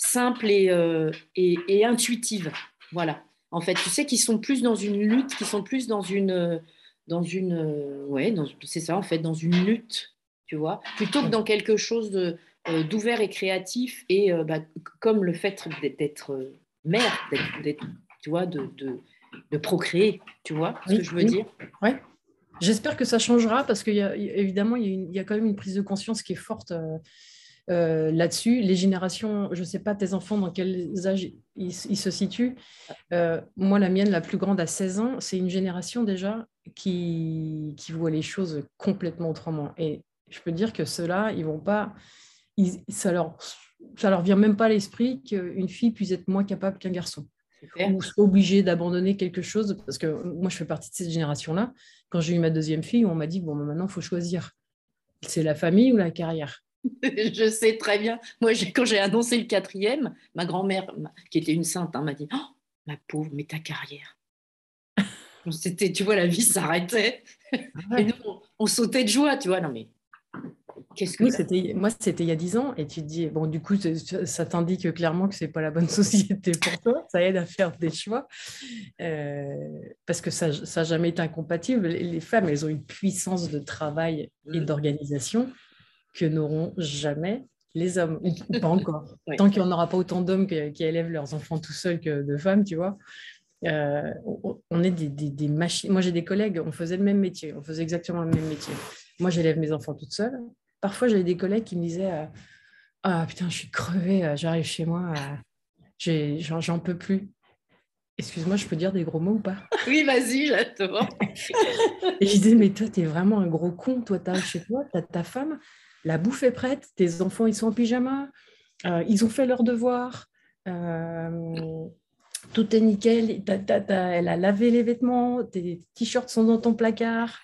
simple euh, et, et, intuitive. Voilà. En fait, tu sais qu'ils sont plus dans une lutte, qu'ils sont plus dans une, dans une, euh, ouais, c'est ça en fait, dans une lutte, tu vois, plutôt que dans quelque chose euh, d'ouvert et créatif et bah, comme le fait d'être mère, d'être, tu vois, de, de, procréer, tu vois ce que je veux dire? Ouais. J'espère que ça changera parce qu'évidemment, il, il, y a quand même une prise de conscience qui est forte euh, là-dessus. Les générations, je ne sais pas, tes enfants, dans quel âge ils, se situent. Euh, moi, la mienne, la plus grande, à 16 ans, c'est une génération déjà qui, qui voit les choses complètement autrement. Et je peux dire que ceux-là, ils vont pas. ça leur ça leur vient même pas à l'esprit qu'une fille puisse être moins capable qu'un garçon ou soit obligée d'abandonner quelque chose parce que moi je fais partie de cette génération là quand j'ai eu ma deuxième fille on m'a dit bon maintenant il faut choisir c'est la famille ou la carrière? je sais très bien. Moi, quand j'ai annoncé le quatrième, ma grand-mère, qui était une sainte, hein, m'a dit oh, Ma pauvre, mais ta carrière. C'était, tu vois, la vie s'arrêtait. Ah Et nous, on, sautait de joie, tu vois. Non, mais qu'est-ce que. c'était, moi, c'était il y a dix ans. Et tu te dis Bon, du coup, ça t'indique clairement que ce n'est pas la bonne société pour toi. Ça aide à faire des choix. Euh, parce que ça n'a jamais été incompatible. Les femmes, elles ont une puissance de travail et mmh. d'organisation que n'auront jamais les hommes, pas encore. Tant qu'il n'y en aura pas autant d'hommes qui, élèvent leurs enfants tout seuls que de femmes, tu vois. Euh, on est des, machines. Moi, j'ai des collègues, on faisait le même métier, on faisait exactement le même métier. Moi, j'élève mes enfants toute seule. Parfois, j'avais des collègues qui me disaient euh, Ah putain, je suis crevée, euh, j'arrive chez moi, j'en peux plus. Excuse-moi, je peux dire des gros mots ou pas? Oui, vas-y, j'attends. et je disais, mais toi, tu es vraiment un gros con. Toi, tu chez toi, tu as ta femme, la bouffe est prête, tes enfants ils sont en pyjama, euh, ils ont fait leurs devoirs, euh, tout est nickel, elle a lavé les vêtements, tes t-shirts sont dans ton placard,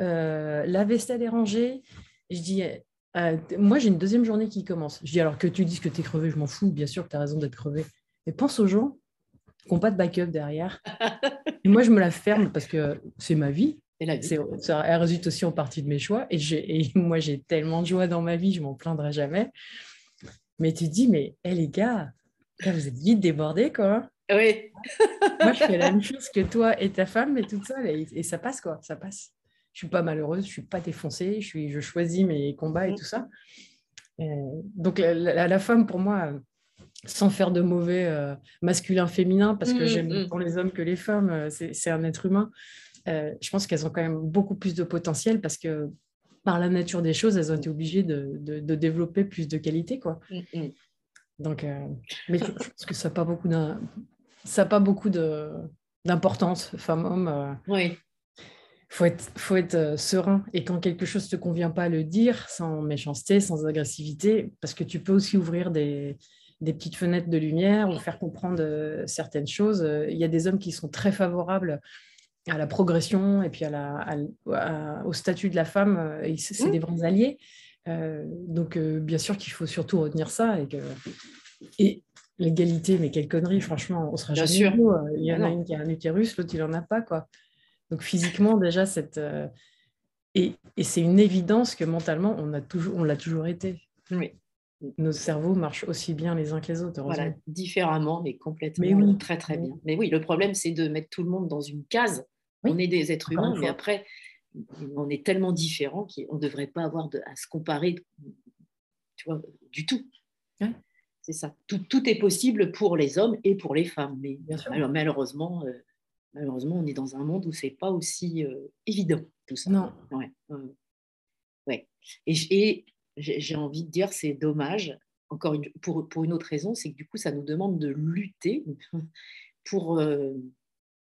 euh, la vaisselle est rangée. Je dis, moi j'ai une deuxième journée qui commence. Je dis, alors que tu dises que tu es crevé, je m'en fous, bien sûr que tu as raison d'être crevé. Mais pense aux gens qui n'ont pas de backup derrière. Et moi je me la ferme parce que c'est ma vie. Ça, elle résulte aussi en partie de mes choix. Et, et moi, j'ai tellement de joie dans ma vie, je m'en plaindrai jamais. Mais tu te dis, mais hé, les gars, vous êtes vite débordés, quoi. Oui. moi, je fais la même chose que toi et ta femme, mais toute seule. Et, ça passe, quoi. Ça passe. Je suis pas malheureuse, je suis pas défoncée, je, suis, je choisis mes combats et mm. tout ça. Euh, donc, la, femme, pour moi, sans faire de mauvais euh, masculin-féminin, parce que mm, j'aime mm. pour les hommes que les femmes, euh, c'est un être humain. Euh, je pense qu'elles ont quand même beaucoup plus de potentiel parce que par la nature des choses, elles ont été obligées de, de, développer plus de qualité. Quoi. Mm, mm. Donc, euh, mais je pense que ça n'a pas beaucoup ça pas beaucoup d'importance, femme-homme. Euh. oui. Faut être, faut être serein. Et quand quelque chose ne te convient pas, le dire sans méchanceté, sans agressivité, parce que tu peux aussi ouvrir des, des petites fenêtres de lumière ou faire comprendre certaines choses. Il y a des hommes qui sont très favorables à la progression et puis à la, au statut de la femme, euh, c'est mmh. des vrais alliés. Euh, donc, euh, bien sûr qu'il faut surtout retenir ça. Et, que, et l'égalité, mais quelle connerie, franchement, on sera jamais sûr. Il y en a une qui a un utérus, l'autre, il n'en a pas. Quoi. Donc, physiquement, déjà, cette. et, et c'est une évidence que mentalement, on l'a toujours, on toujours été. Oui. Nos cerveaux marchent aussi bien les uns que les autres. Voilà, différemment, mais complètement. Très, très bien. Mais oui, le problème, c'est de mettre tout le monde dans une case on est des êtres humains, mais après, on est tellement différents qu'on ne devrait pas avoir à se comparer tu vois, du tout. C'est ça. Tout, est possible pour les hommes et pour les femmes. Mais alors, malheureusement, euh, malheureusement, on est dans un monde où c'est pas aussi euh, évident tout ça. Non. Ouais. ouais. Et, j'ai envie de dire, c'est dommage. Encore une, pour, pour une autre raison, c'est que du coup, ça nous demande de lutter pour, euh,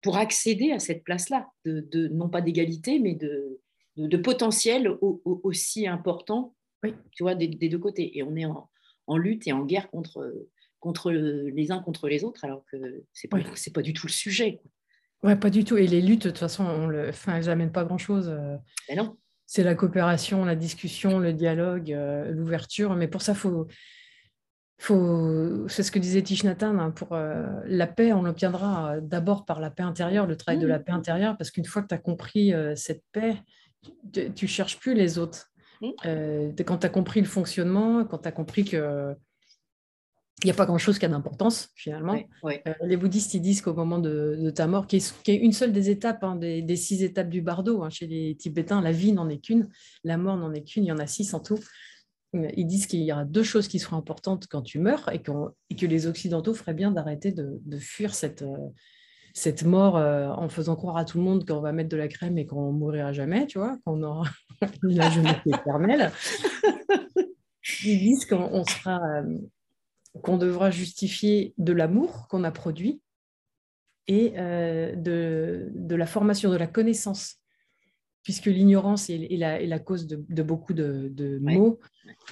pour accéder à cette place-là, de, non pas d'égalité, mais de, de, potentiel aussi important, tu vois, des, deux côtés. Et on est en, en lutte et en guerre contre, contre les uns contre les autres, alors que pas, c'est pas du tout le sujet. Ouais, pas du tout. Et les luttes, de toute façon, on le... enfin, elles n'amènent pas grand-chose. Euh. Ben non. C'est la coopération, la discussion, le dialogue, euh, l'ouverture. Mais pour ça, faut, faut... c'est ce que disait Thich hein, pour euh, la paix, on l'obtiendra d'abord par la paix intérieure, le travail de la mmh. paix intérieure, parce qu'une fois que tu as compris cette paix, tu ne cherches plus les autres. Mmh. Euh, quand tu as compris le fonctionnement, quand tu as compris que il n'y a pas grand-chose qui a d'importance finalement. Euh, les bouddhistes ils disent qu'au moment de, ta mort, qui est, une seule des étapes, hein, des, six étapes du bardo, hein, chez les Tibétains, la vie n'en est qu'une, la mort n'en est qu'une, il y en a six en tout. Ils disent qu'il y aura deux choses qui seront importantes quand tu meurs et, que les Occidentaux feraient bien d'arrêter de, fuir cette, euh, mort en faisant croire à tout le monde qu'on va mettre de la crème et qu'on mourira jamais, tu vois, qu'on aura la jeunesse éternelle. Ils disent euh, qu'on devra justifier de l'amour qu'on a produit et euh, de, la formation, de la connaissance, puisque l'ignorance est, la, la, cause de, beaucoup de, de maux.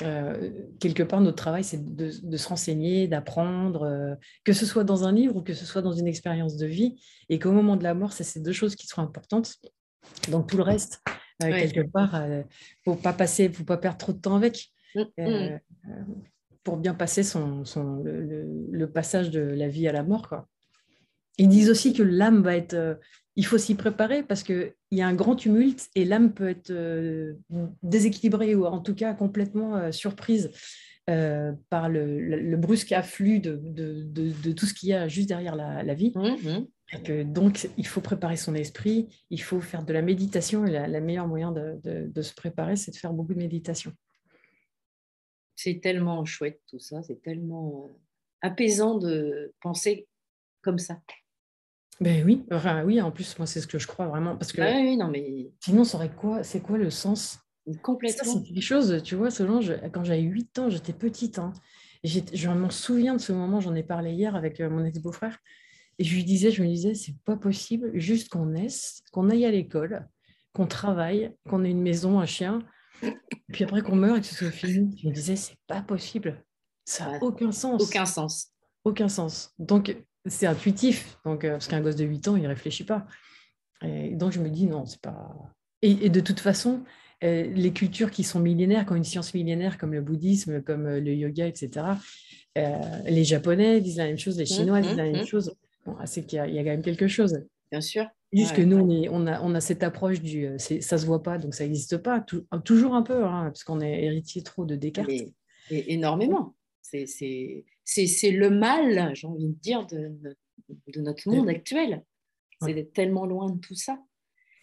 Euh, quelque part, notre travail, c'est de, se renseigner, d'apprendre, que ce soit dans un livre ou que ce soit dans une expérience de vie, et qu'au moment de la mort, c'est ces deux choses qui seront importantes. Donc tout le reste, euh, quelque part, il euh, ne faut pas passer, faut pas perdre trop de temps avec. Mm, euh, mm. pour bien passer son, son le, passage de la vie à la mort. Quoi. Ils disent aussi que l'âme va être. Il faut s'y préparer parce qu'il y a un grand tumulte et l'âme peut être déséquilibrée ou en tout cas complètement surprise par le, brusque afflux de, de, de, tout ce qu'il y a juste derrière la, la vie. Mm, donc, il faut préparer son esprit, il faut faire de la méditation. Et la, meilleure moyen de, se préparer, c'est de faire beaucoup de méditation. C'est tellement chouette tout ça, c'est tellement euh, apaisant de penser comme ça. Ben oui, enfin, oui, en plus, moi, c'est ce que je crois vraiment. Parce que ah oui, non, mais... sinon, ça aurait quoi C'est quoi le sens? Complètement. c'est des choses, tu vois, Solange, quand j'avais 8 ans, j'étais petite. Hein, je m'en souviens de ce moment, j'en ai parlé hier avec euh, mon ex-beau-frère. Et je lui disais, je me disais, c'est pas possible, juste qu'on naisse, qu'on aille à l'école, qu'on travaille, qu'on ait une maison, un chien, puis après qu'on meure et que ce soit fini. Je me disais, c'est pas possible. Ça n'a aucun sens. Aucun sens. Aucun sens. Donc, c'est intuitif, donc, euh, parce qu'un gosse de 8 ans, il ne réfléchit pas. Et donc, je me dis, non, c'est pas. Et, de toute façon, euh, les cultures qui sont millénaires, qui ont une science millénaire comme le bouddhisme, comme euh, le yoga, etc., les Japonais disent la même chose, les mmh, Chinois disent la même mmh. chose c'est qu'il y, a quand même quelque chose. Bien sûr. Juste que nous, on, a, on a cette approche du ça se voit pas, donc ça n'existe pas. toujours un peu, hein, parce qu'on est héritier trop de Descartes. Et, énormément. C'est le mal, j'ai envie de dire, de, de notre monde actuel. C'est tellement loin de tout ça.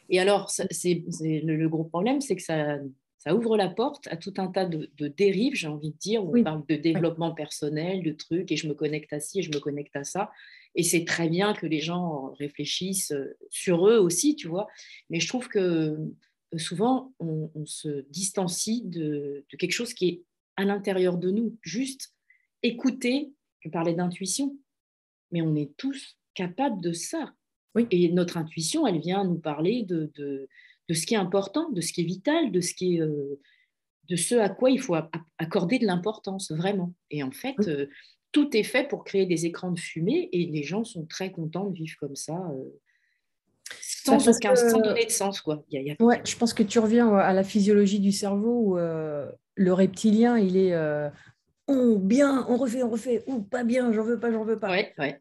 Et alors, c'est le, le, gros problème, c'est que ça, ça ouvre la porte à tout un tas de, dérives, j'ai envie de dire. On parle de développement personnel, de trucs, et je me connecte à ci, et je me connecte à ça. Et c'est très bien que les gens réfléchissent sur eux aussi, tu vois. Mais je trouve que euh, souvent, on, se distancie de, quelque chose qui est à l'intérieur de nous. Juste écouter, je parlais d'intuition, mais on est tous capables de ça. Oui. Et notre intuition, elle vient nous parler de, de, ce qui est important, de ce qui est vital, de ce qui est... Euh, de ce à quoi il faut accorder de l'importance, vraiment. Et en fait, tout est fait pour créer des écrans de fumée et les gens sont très contents de vivre comme ça. Euh, sans, aucun, donner de sens. Quoi. Ouais, je pense que tu reviens à la physiologie du cerveau où euh, le reptilien, il est euh, oh, bien, on refait, on refait, ou pas bien, j'en veux pas, j'en veux pas. Ouais, ouais.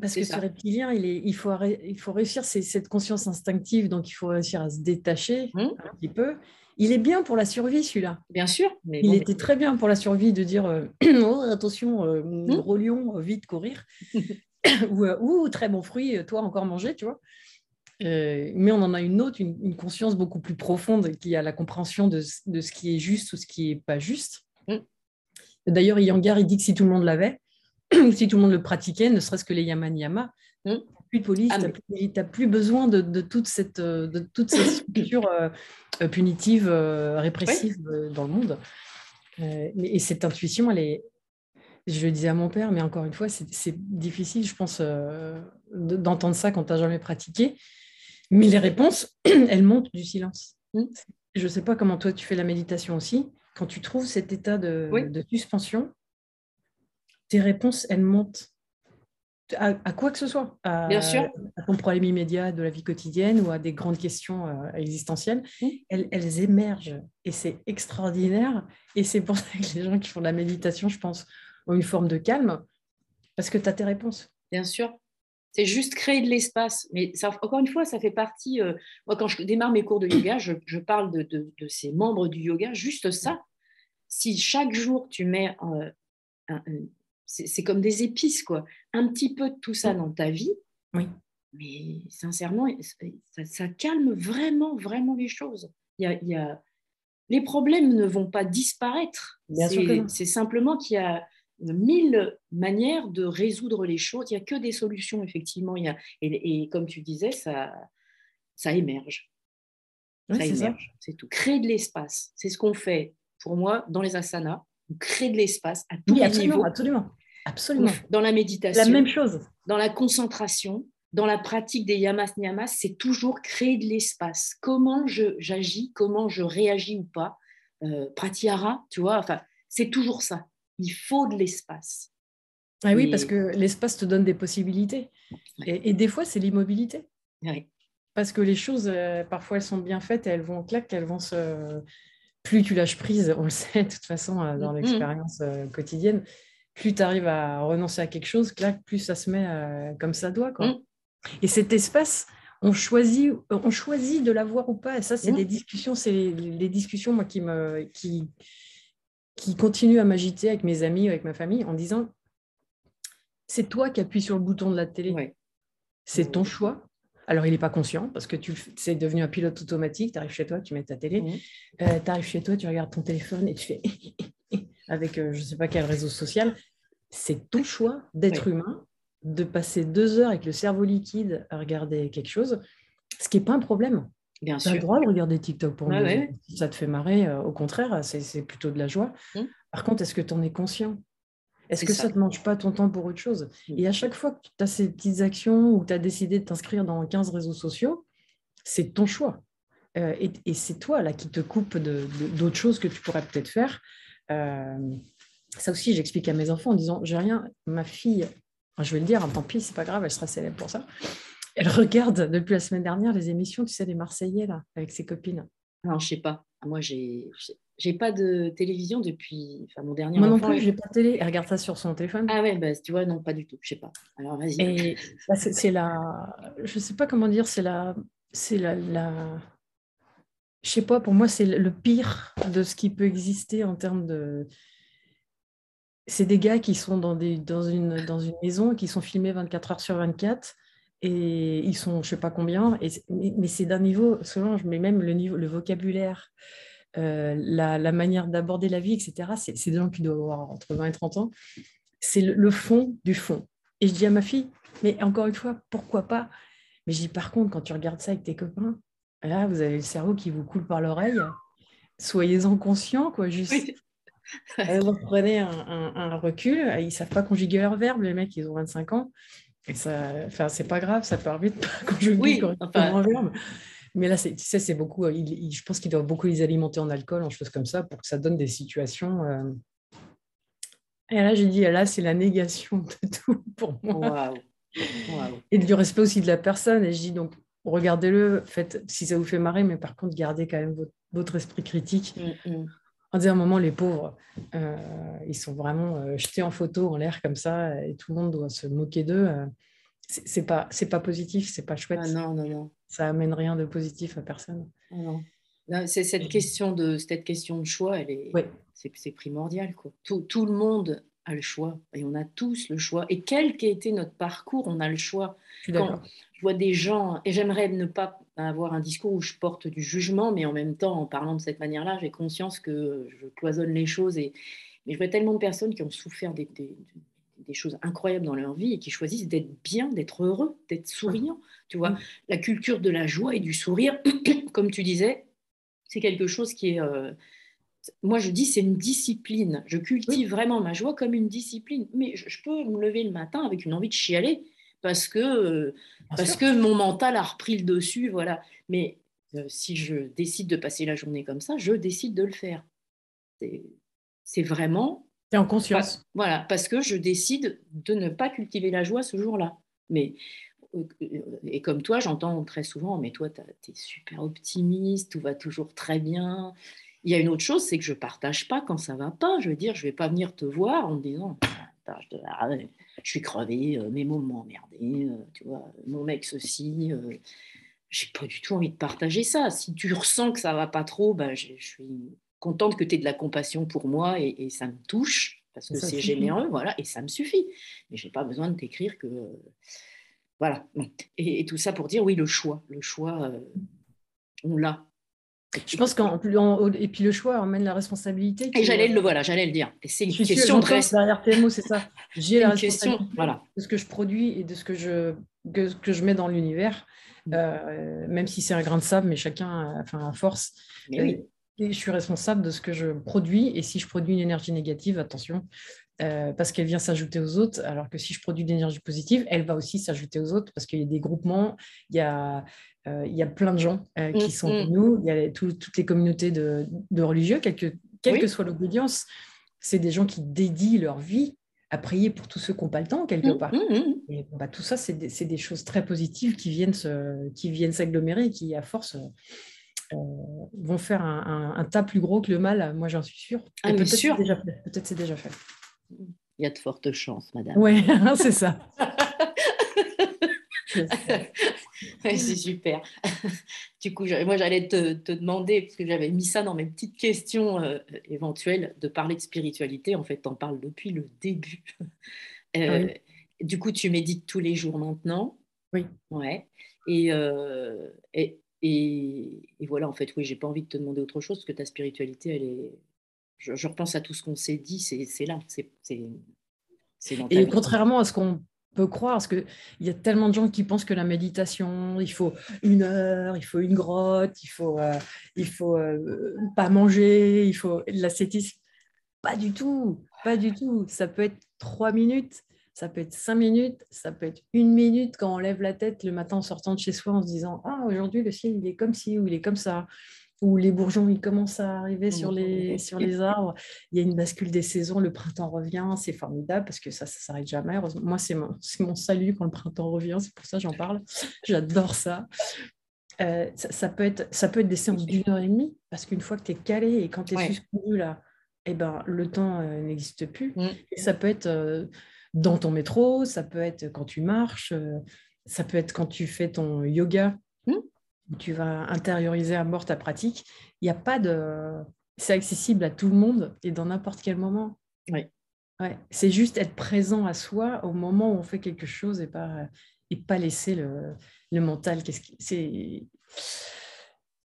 Parce que ce reptilien, il, est, il, faut, il faut réussir, c'est cette conscience instinctive, donc il faut réussir à se détacher mmh. un petit peu il est bien pour la survie, celui-là. Bien sûr. Mais il était très bien pour la survie de dire euh, oh, attention, euh, hmm. vite courir. ou, euh, très bon fruit, toi encore manger, tu vois. Euh, mais on en a une autre, une, conscience beaucoup plus profonde qui a la compréhension de, ce qui est juste ou ce qui n'est pas juste. Mm. D'ailleurs, Yangar, il dit que si tout le monde l'avait, si tout le monde le pratiquait, ne serait-ce que les yaman yama, mm. plus de police, ah, tu n'as plus, besoin de, toute cette, de toute cette structure euh, punitive, répressive dans le monde. et cette intuition, elle est, je le disais à mon père, mais encore une fois, c'est difficile, je pense, euh, d'entendre ça quand tu n'as jamais pratiqué. Mais les réponses, elles montent du silence. Mmh. Je ne sais pas comment toi tu fais la méditation aussi. Quand tu trouves cet état de, suspension, tes réponses, elles montent à, quoi que ce soit. À, Bien sûr. à ton problème immédiat de la vie quotidienne ou à des grandes questions euh, existentielles. Mmh. Elles, elles émergent et c'est extraordinaire. Et c'est pour ça que les gens qui font de la méditation, je pense, une forme de calme parce que tu as tes réponses. Bien sûr. C'est juste créer de l'espace. Mais ça, encore une fois, ça fait partie. Euh, moi, quand je démarre mes cours de yoga, je, parle de, ces membres du yoga. Juste ça. Si chaque jour tu mets. c'est comme des épices, quoi. Un petit peu de tout ça dans ta vie. Oui. Mais sincèrement, ça, calme vraiment, vraiment les choses. Il y a, les problèmes ne vont pas disparaître. C'est simplement qu'il y a mille manières de résoudre les choses. Il n'y a que des solutions, effectivement. Il y a, et, comme tu disais, ça, ça émerge. ça émerge, c'est tout. Créer de l'espace, c'est ce qu'on fait pour moi dans les asanas. On crée de l'espace à tous les absolument, Absolument, absolument. Dans la méditation. La même chose. Dans la concentration, dans la pratique des yamas niyamas, c'est toujours créer de l'espace. Comment j'agis, comment je réagis ou pas. Euh, pratyahara, tu vois, enfin, c'est toujours ça il faut de l'espace. Ah oui, parce que l'espace te donne des possibilités. Et, des fois, c'est l'immobilité. Parce que les choses, euh, parfois, elles sont bien faites et elles vont clac, elles vont se. Plus tu lâches prise, on le sait de toute façon euh, dans l'expérience euh, quotidienne, plus tu arrives à renoncer à quelque chose, plus ça se met comme ça doit. Quoi. Mm. Et cet espace, on choisit, on choisit de l'avoir ou pas. Et ça, c'est mm. des discussions, c'est les, discussions moi, qui me. Qui, qui continue à m'agiter avec mes amis, avec ma famille, en disant c'est toi qui appuies sur le bouton de la télé. C'est ton choix. Alors, il n'est pas conscient parce que tu c'est devenu un pilote automatique. Tu arrives chez toi, tu mets ta télé. Euh, tu arrives chez toi, tu regardes ton téléphone et tu fais avec euh, je ne sais pas quel réseau social. C'est ton choix d'être humain, de passer deux heures avec le cerveau liquide à regarder quelque chose, ce qui n'est pas un problème. Bien tu as le droit de regarder TikTok pour nous. Ça te fait marrer, euh, au contraire, c'est plutôt de la joie. Mmh. Par contre, est-ce que tu en es conscient? Est-ce que ça ne te mange pas ton temps pour autre chose? Mmh. Et à chaque fois que tu as ces petites actions ou tu as décidé de t'inscrire dans 15 réseaux sociaux, c'est ton choix. Euh, et, c'est toi là qui te coupe d'autres choses que tu pourrais peut-être faire. Euh, ça aussi, j'explique à mes enfants en disant, j'ai rien, ma fille, je vais le dire, hein, tant pis, c'est pas grave, elle sera célèbre pour ça. Elle regarde depuis la semaine dernière les émissions, tu sais, des Marseillais, là, avec ses copines. Non, je sais pas. Moi, j'ai j'ai pas de télévision depuis enfin, mon dernier Moi non plus, j'ai pas de télé. Elle regarde ça sur son téléphone. Ah ouais, bah, tu vois, non, pas du tout. Je sais pas. Alors vas-y. Bah, c'est la, je sais pas comment dire, c'est la, c'est la, la, je sais pas. Pour moi, c'est le pire de ce qui peut exister en termes de. C'est des gars qui sont dans des, dans une, dans une maison, qui sont filmés 24 heures sur 24 et ils sont je sais pas combien, et, mais, c'est d'un niveau, je mets même le, niveau, le vocabulaire, euh, la, manière d'aborder la vie, etc. C'est des gens qui doivent avoir entre 20 et 30 ans. C'est le, fond du fond. Et je dis à ma fille, mais encore une fois, pourquoi pas? Mais je dis par contre, quand tu regardes ça avec tes copains, là, vous avez le cerveau qui vous coule par l'oreille. Soyez-en conscients, quoi, juste. vous prenez un, un, recul, ils ne savent pas conjuguer leur verbe, les mecs, ils ont 25 ans. Enfin, c'est pas grave, ça part vite quand je oui, enfin... Mais là, tu sais, c'est beaucoup. Il, je pense qu'il doit beaucoup les alimenter en alcool, en choses comme ça, pour que ça donne des situations. Euh. Et là, j'ai dit, là, c'est la négation de tout pour moi. Et du respect aussi de la personne. Et je dis donc, regardez-le, faites si ça vous fait marrer, mais par contre, gardez quand même votre, esprit critique. Mm, mm on dit à un moment, les pauvres, euh, ils sont vraiment euh, jetés en photo en l'air comme ça, et tout le monde doit se moquer d'eux. Euh, c'est pas, c'est pas positif, c'est pas chouette. Ah non, non, non. Ça amène rien de positif à personne. Ah non. C'est cette question de cette question de choix, elle est, c'est, primordial quoi. Tout, tout, le monde a le choix. Et on a tous le choix. Et quel qu'ait été notre parcours, on a le choix. Je d'accord. je vois des gens, et j'aimerais ne pas avoir un discours où je porte du jugement, mais en même temps, en parlant de cette manière-là, j'ai conscience que je cloisonne les choses. Et, mais je vois tellement de personnes qui ont souffert des, des, des choses incroyables dans leur vie et qui choisissent d'être bien, d'être heureux, d'être souriant. Tu vois, la culture de la joie et du sourire, comme tu disais, c'est quelque chose qui est. Euh, moi, je dis, c'est une discipline. Je cultive vraiment ma joie comme une discipline. Mais je, peux me lever le matin avec une envie de chialer parce que, euh, parce que mon mental a repris le dessus. Voilà. Mais euh, si je décide de passer la journée comme ça, je décide de le faire. C'est vraiment. C'est en conscience. voilà, parce que je décide de ne pas cultiver la joie ce jour-là. Mais et comme toi, j'entends très souvent, mais toi, tu es super optimiste, tout va toujours très bien. Il y a une autre chose, c'est que je ne partage pas quand ça va pas. Je veux dire, je ne vais pas venir te voir en te disant, je suis crevé, euh, mes mots m'ont emmerdé, euh, tu vois, mon mec ceci. Euh, j'ai pas du tout envie de partager ça. Si tu ressens que ça va pas trop, ben, je, suis contente que tu aies de la compassion pour moi et, et ça me touche parce que c'est généreux, voilà, et ça me suffit. Mais j'ai pas besoin de t'écrire que voilà. Et, tout ça pour dire, oui, le choix. Le choix, euh, on l'a. Je pense qu'en et puis le choix emmène la responsabilité. Et j'allais le voilà, j'allais le dire. Et c'est une question de derrière mots, c'est ça. J'ai la responsabilité voilà. de ce que je produis et de ce que je que, je mets dans l'univers, mm. euh, même si c'est un grain de sable, mais chacun, enfin, à force. oui. et je suis responsable de ce que je produis. Et si je produis une énergie négative, attention, euh, parce qu'elle vient s'ajouter aux autres, alors que si je produis de l'énergie positive, elle va aussi s'ajouter aux autres, parce qu'il y a des groupements, il y a, euh, il y a plein de gens euh, qui mm, sont mm. nous, il y a toutes les communautés de, religieux, quelle que, quelle que soit l'obédience, c'est des gens qui dédient leur vie à prier pour tous ceux qui n'ont pas le temps, quelque mm, part. Et bah, tout ça, c'est des, des, choses très positives qui viennent, se, qui viennent s'agglomérer, qui, à force... vont faire un, un, tas plus gros que le mal, moi j'en suis sûre. Ah, peut-être c'est déjà, déjà fait. Il y a de fortes chances, madame. Oui, c'est ça. c'est super. Du coup, moi, j'allais te, demander, parce que j'avais mis ça dans mes petites questions euh, éventuelles, de parler de spiritualité. En fait, tu en parles depuis le début. Euh, du coup, tu médites tous les jours maintenant. Oui. Ouais. Et, euh, et, et, et, voilà, en fait, oui, j'ai pas envie de te demander autre chose, parce que ta spiritualité, elle est, je, repense à tout ce qu'on s'est dit, c'est là. c'est Et contrairement à ce qu'on peut croire, parce qu'il y a tellement de gens qui pensent que la méditation, il faut une heure, il faut une grotte, il faut, euh, il faut euh, pas manger, il faut l'ascétisme. Pas du tout, pas du tout. Ça peut être trois minutes, ça peut être cinq minutes, ça peut être une minute quand on lève la tête le matin en sortant de chez soi en se disant Ah, aujourd'hui le ciel il est comme ci ou il est comme ça où les bourgeons ils commencent à arriver sur les, sur les arbres. Il y a une bascule des saisons, le printemps revient, c'est formidable parce que ça, ça s'arrête jamais. Moi, c'est mon, mon salut quand le printemps revient, c'est pour ça que j'en parle. J'adore ça. Euh, ça, peut être, ça peut être des séances d'une heure et demie parce qu'une fois que tu es calé et quand tu es suspendu là, eh ben, le temps euh, n'existe plus. Mm. Et ça peut être euh, dans ton métro, ça peut être quand tu marches, ça peut être quand tu fais ton yoga. Mm tu vas intérioriser à mort ta pratique. Il n'y a pas de. C'est accessible à tout le monde et dans n'importe quel moment. Oui. Ouais. C'est juste être présent à soi au moment où on fait quelque chose et pas, et pas laisser le, le mental. Qu'est-ce qui... C'est.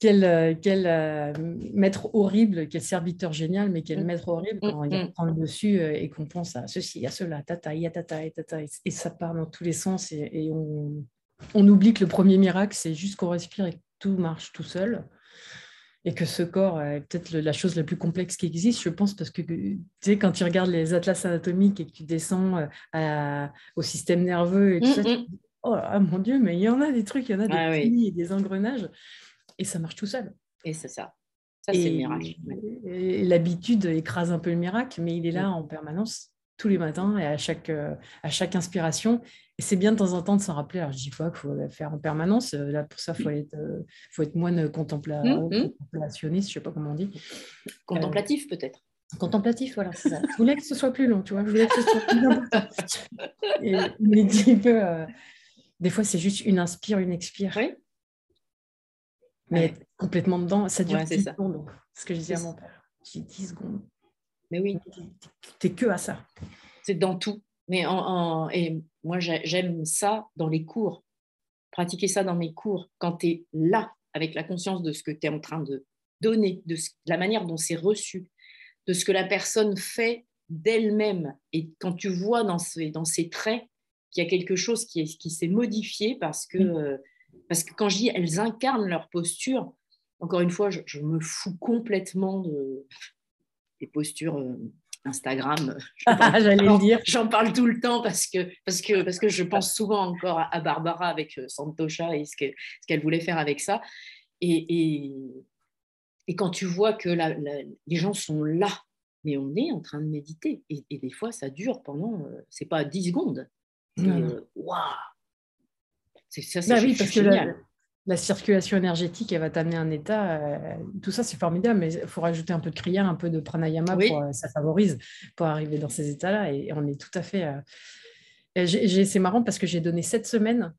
Quel, quel euh, maître horrible, quel serviteur génial, mais quel mm. maître horrible mm, quand il mm. prend le dessus euh, et qu'on pense à ceci, à cela, tata, tata, tata, et ça part dans tous les sens et, et on, on oublie que le premier miracle, c'est juste qu'on respire et que tout marche tout seul. Et que ce corps est peut-être la chose la plus complexe qui existe, je pense, parce que tu sais, quand tu regardes les atlas anatomiques et que tu descends euh, au système nerveux et tout ça, tu dis, oh mon Dieu, mais il y en a des trucs, il y en a des ah et des engrenages, et ça marche tout seul. Et c'est ça. Ça, c'est le miracle. L'habitude écrase un peu le miracle, mais il est là en permanence tous les matins et à chaque, euh, à chaque inspiration. Et c'est bien de temps en temps de s'en rappeler. Alors, je dis pas qu'il faut le faire en permanence. Euh, là, pour ça, il faut, être, euh, faut être moine contempla mmh, mmh. contemplationniste, je sais pas comment on dit. Contemplatif, peut-être. Contemplatif, voilà, c'est ça. Je voulais que ce soit plus long, tu vois. Je voulais que ce soit plus important. Et, mais peu, des fois, c'est juste une inspire, une expire. Oui. Mais complètement dedans, ça dure 10 secondes. Ce que je disais à mon père. J'ai 10 secondes. Mais oui. Tu n'es que à ça. C'est dans tout. Mais en, et moi, j'aime ça dans les cours. Pratiquer ça dans mes cours. Quand tu es là, avec la conscience de ce que tu es en train de donner, de, la manière dont c'est reçu, de ce que la personne fait d'elle-même. Et quand tu vois dans ses traits qu'il y a quelque chose qui, est, qui s'est modifié parce que, euh, parce que quand je dis elles incarnent leur posture, encore une fois, je, me fous complètement de, des postures euh, Instagram. J'allais dire. J'en parle tout le temps parce que, parce, que, parce que je pense souvent encore à Barbara avec euh, Santosha et ce qu'elle voulait faire avec ça. Et, et, et quand tu vois que les gens sont là, mais on est en train de méditer. Et, des fois, ça dure pendant, euh, c'est pas 10 secondes. Waouh C'est ça, c'est bah oui, parce génial. Que la circulation énergétique, elle va t'amener un état. Euh, tout ça, c'est formidable, mais il faut rajouter un peu de kriya, un peu de pranayama, pour, euh, ça favorise pour arriver dans ces états-là. Et, on est tout à fait. Euh, c'est marrant parce que j'ai donné cette semaine,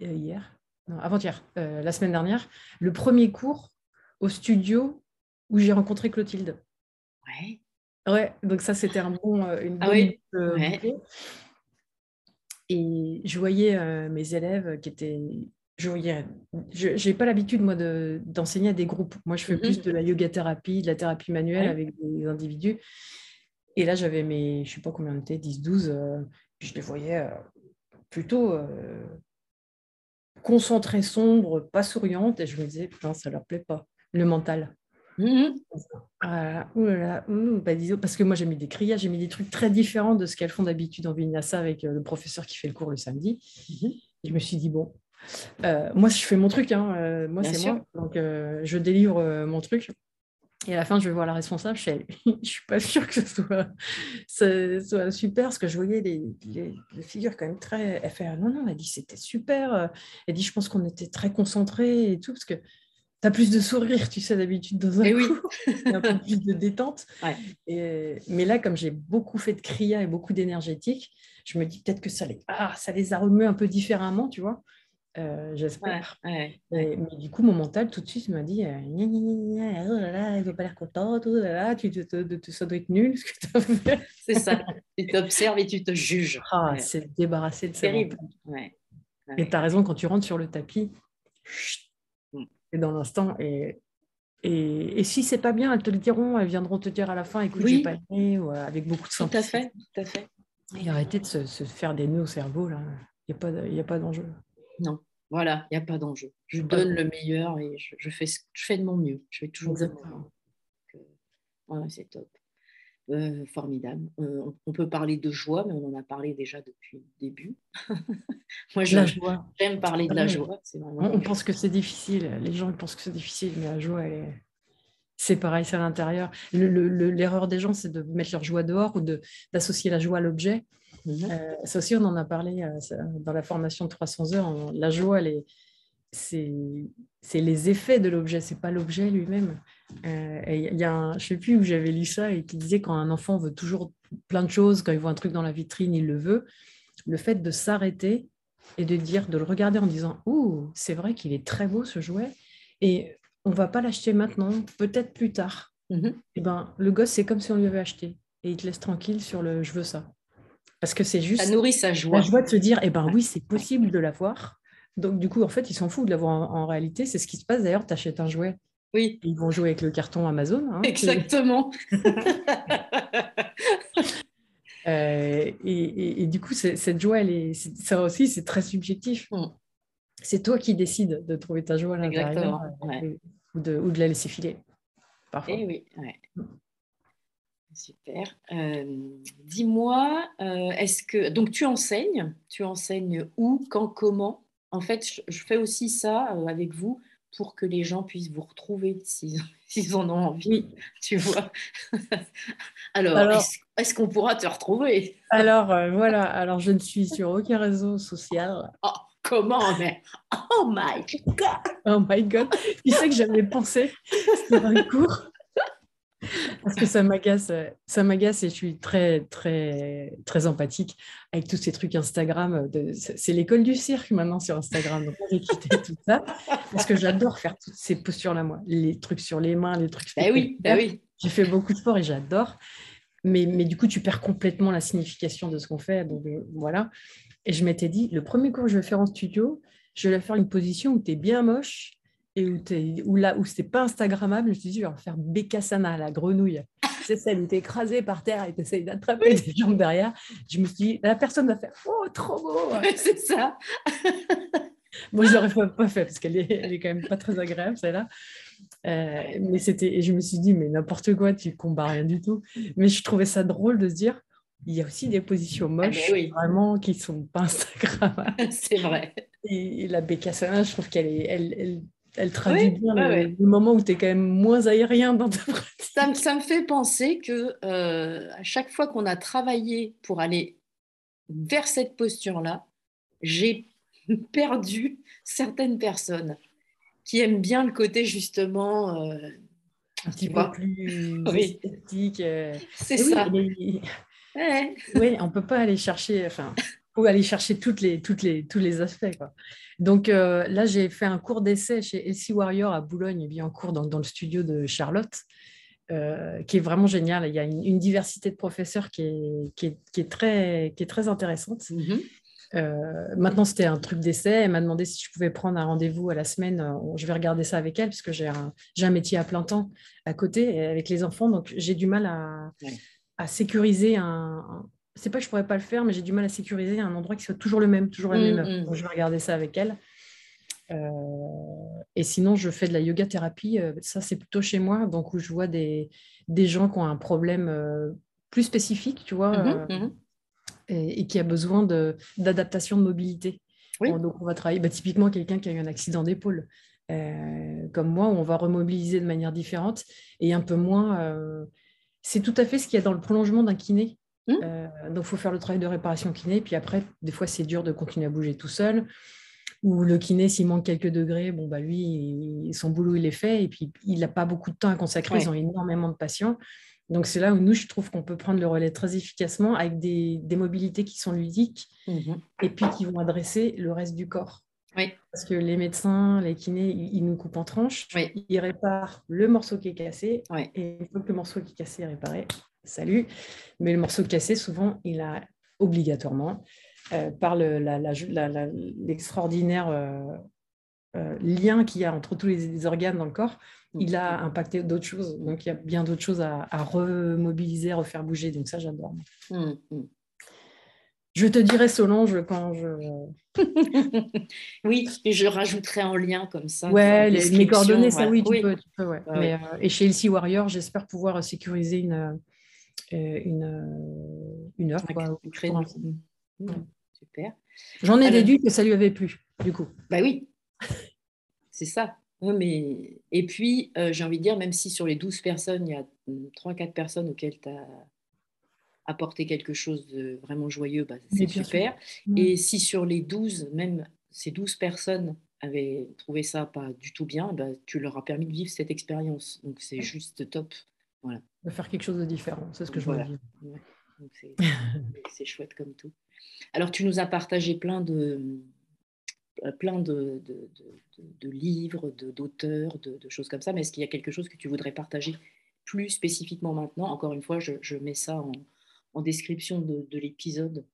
hier, avant-hier, la semaine dernière, le premier cours au studio où j'ai rencontré Clotilde. Ouais. Ouais, donc ça, c'était un bon, une ah bonne Et je voyais mes élèves qui étaient je n'ai pas l'habitude, moi, d'enseigner à des groupes. Moi, je fais plus mm-hmm. de la yoga thérapie, de la thérapie manuelle avec des individus. Et là, j'avais mes, je ne sais pas combien on était, 10, 12, euh, puis je les voyais euh, plutôt euh, concentrés, sombres, pas souriantes. Et je me disais, putain, ça ne leur plaît pas, le mental. Mm-hmm. bah, parce que moi j'ai mis des criages, j'ai mis des trucs très différents de ce qu'elles font d'habitude en vinyasa avec le professeur qui fait le cours le samedi. Mm-hmm. je me suis dit, bon, euh, moi, je fais mon truc, hein, euh, moi, c'est moi. Donc, euh, je délivre mon truc. Et à la fin, je vais voir la responsable. Je ne suis pas sûre que ce soit, soit, super, parce que je voyais les, les, figures quand même très. Elle fait non, non, elle dit c'était super. Elle dit je pense qu'on était très concentrés et tout, parce que tu as plus de sourire, tu sais, d'habitude dans un et eh oui. un peu plus de détente. Et, mais là, comme j'ai beaucoup fait de kriya et beaucoup d'énergétique, je me dis peut-être que ça les, ah, ça les a remués un peu différemment, tu vois. Euh, j'espère. mais du coup, mon mental, tout de suite, m'a dit euh, oh là là, il ne pas l'air content, oh là là, tu, tu, ça doit être nul ce que tu as fait. C'est ça. tu t'observes et tu te juges. Ah, c'est débarrasser de ça. Terrible. Et tu as raison, quand tu rentres sur le tapis, mm. et dans l'instant, et, et, et, si c'est pas bien, elles te le diront, elles viendront te dire à la fin, écoute, oui. j'ai pas aimé, ou euh, avec beaucoup de sens. Tout à fait, tout à fait. Et arrêter de se, se faire des nœuds au cerveau, là. Il n'y a pas d'enjeu. Non, voilà, il n'y a pas d'enjeu. Je donne le meilleur et je, fais, je fais de mon mieux. Je fais toujours de mon mieux. c'est top. Euh, formidable. Euh, on, peut parler de joie, mais on en a parlé déjà depuis le début. Moi, j'aime parler de la joie. On, pense que c'est difficile. Les gens pensent que c'est difficile, mais la joie, c'est pareil, c'est à l'intérieur. L'erreur des gens, c'est de mettre leur joie dehors ou d'associer la joie à l'objet. Mhm. Euh, ça aussi, on en a parlé euh, dans la formation de 300 heures. la joie, c'est les effets de l'objet, c'est pas l'objet lui-même. Euh, il y a un, je sais plus où j'avais lu ça et qui disait quand un enfant veut toujours plein de choses, quand il voit un truc dans la vitrine, il le veut. Le fait de s'arrêter et de dire, de le regarder en disant, ouh, c'est vrai qu'il est très beau ce jouet et on va pas l'acheter maintenant, peut-être plus tard. Mhm. Et eh ben, le gosse, c'est comme si on lui avait acheté et il te laisse tranquille sur le je veux ça. Parce que c'est juste. Ça nourrit sa joie. La joie de se dire, eh ben oui, c'est possible de l'avoir. Donc, du coup, en fait, ils s'en foutent de l'avoir en, réalité. C'est ce qui se passe d'ailleurs. Tu achètes un jouet. Oui. Ils vont jouer avec le carton Amazon. Hein, Exactement. Euh, et, du coup, cette joie, elle est, ça aussi, c'est très subjectif. Mm. C'est toi qui décides de trouver ta joie à l'intérieur euh, ou, de, ou de la laisser filer. Parfois. Et eh oui, ouais. Super. Euh, dis-moi, euh, est-ce que donc tu enseignes, tu enseignes où, quand, comment? En fait, je, fais aussi ça euh, avec vous pour que les gens puissent vous retrouver s'ils en ont envie. Tu vois. alors, est-ce qu'on pourra te retrouver? Alors voilà. Alors je ne suis sur aucun réseau social. Oh, comment mais Oh my god Oh my god Tu sais que j'avais pensé sur un cours parce que ça m'agace, ça m'agace et je suis très, très, très empathique avec tous ces trucs Instagram. c'est l'école du cirque maintenant sur Instagram. Donc, j'ai quitté tout ça parce que j'adore faire toutes ces postures-là, moi. Les trucs sur les mains, les trucs. Bah oui, bah oui. J'ai fait beaucoup de sport et j'adore. mais, mais du coup, tu perds complètement la signification de ce qu'on fait. Donc voilà. Et je m'étais dit, le premier cours que je vais faire en studio, je vais faire une position où tu es bien moche et où, es, où, là, où c'était pas Instagrammable. Je me suis dit, je vais faire Bekasana, la grenouille. C'est celle où tu es écrasé par terre et tu essayes d'attraper tes jambes derrière. Je me suis dit, la personne va faire, oh, trop beau. c'est ça. Moi, je l'aurais pas fait parce qu'elle est, elle est quand même pas très agréable, celle-là. Euh, mais c'était, et je me suis dit, mais n'importe quoi, tu combats rien du tout. Mais je trouvais ça drôle de se dire, il y a aussi des positions ah, moches, vraiment, qui sont pas Instagram. C'est vrai. Et, la Bécassana, je trouve qu'elle est, elle, elle, elle traduit bien le, moment où tu es quand même moins aérien dans ta pratique. Ça, ça me fait penser que euh, à chaque fois qu'on a travaillé pour aller vers cette posture-là, j'ai perdu certaines personnes qui aiment bien le côté justement euh, un petit peu plus esthétique. Euh. C'est ça. Oui, on peut pas aller chercher, enfin, ou aller chercher toutes les, toutes les, tous les aspects. Quoi. Donc euh, là, j'ai fait un cours d'essai chez Elsie Warrior à Boulogne, et bien en cours dans, dans, le studio de Charlotte. qui est vraiment génial. Il y a une, diversité de professeurs qui est, qui est, qui est, très, qui est très intéressante. Mm-hmm. Euh, maintenant, c'était un truc d'essai. Elle m'a demandé si je pouvais prendre un rendez-vous à la semaine. Euh, je vais regarder ça avec elle, parce que j'ai un, un, métier à plein temps à côté avec les enfants. Donc, j'ai du mal à, à sécuriser un. C'est pas que je pourrais pas le faire, mais j'ai du mal à sécuriser un endroit qui soit toujours le même, toujours la même mm, mm. Donc, je vais regarder ça avec elle. Euh, et sinon, je fais de la yoga thérapie. Ça, c'est plutôt chez moi, donc où je vois des, des gens qui ont un problème plus spécifique, tu vois. Mm-hmm, mm-hmm et, qui a besoin d'adaptation de, mobilité. Donc, on va travailler bah, typiquement quelqu'un qui a eu un accident d'épaule, euh, comme moi, où on va remobiliser de manière différente et un peu moins. Euh, c'est tout à fait ce qu'il y a dans le prolongement d'un kiné. Mmh. Euh, donc, il faut faire le travail de réparation kiné. Puis après, des fois, c'est dur de continuer à bouger tout seul. Ou le kiné, s'il manque quelques degrés, bon, bah, lui, son boulot, il est fait. Et puis, il n'a pas beaucoup de temps à consacrer. Ils ont énormément de patients. Donc c'est là où nous, je trouve qu'on peut prendre le relais très efficacement avec des, mobilités qui sont ludiques mhm. et puis qui vont adresser le reste du corps. Parce que les médecins, les kinés, ils nous coupent en tranches, ils réparent le morceau qui est cassé et une fois que le morceau qui est cassé est réparé, salut. Mais le morceau cassé, souvent, il a obligatoirement, euh, par l'extraordinaire euh, euh, lien qu'il y a entre tous les organes dans le corps, il a impacté d'autres choses. Donc, il y a bien d'autres choses à, remobiliser, à refaire bouger. Donc, ça, j'adore. Mmh, mmh. Je te dirai Solange quand je. oui, et je rajouterai en lien comme ça. Ouais, les, mes coordonnées, ça oui, tu peux. Tu peux ouais. Mais, euh, et chez LC Warrior, j'espère pouvoir sécuriser une, une, euh, une heure. Quoi, mmh. Super. J'en ai déduit que ça lui avait plu, du coup. Bah oui, c'est ça mais... Et puis, euh, j'ai envie de dire, même si sur les 12 personnes, il y a 3-4 personnes auxquelles tu as apporté quelque chose de vraiment joyeux, bah, c'est super. Mmh. Et si sur les 12, même ces 12 personnes avaient trouvé ça pas du tout bien, bah, tu leur as permis de vivre cette expérience. Donc, c'est juste top. Voilà. De faire quelque chose de différent, c'est ce que je veux dire. c'est chouette comme tout. Alors, tu nous as partagé plein de, euh, plein de, de, livres, d'auteurs, de, choses comme ça, mais est-ce qu'il y a quelque chose que tu voudrais partager plus spécifiquement maintenant? Encore une fois, je, mets ça en, description de, l'épisode.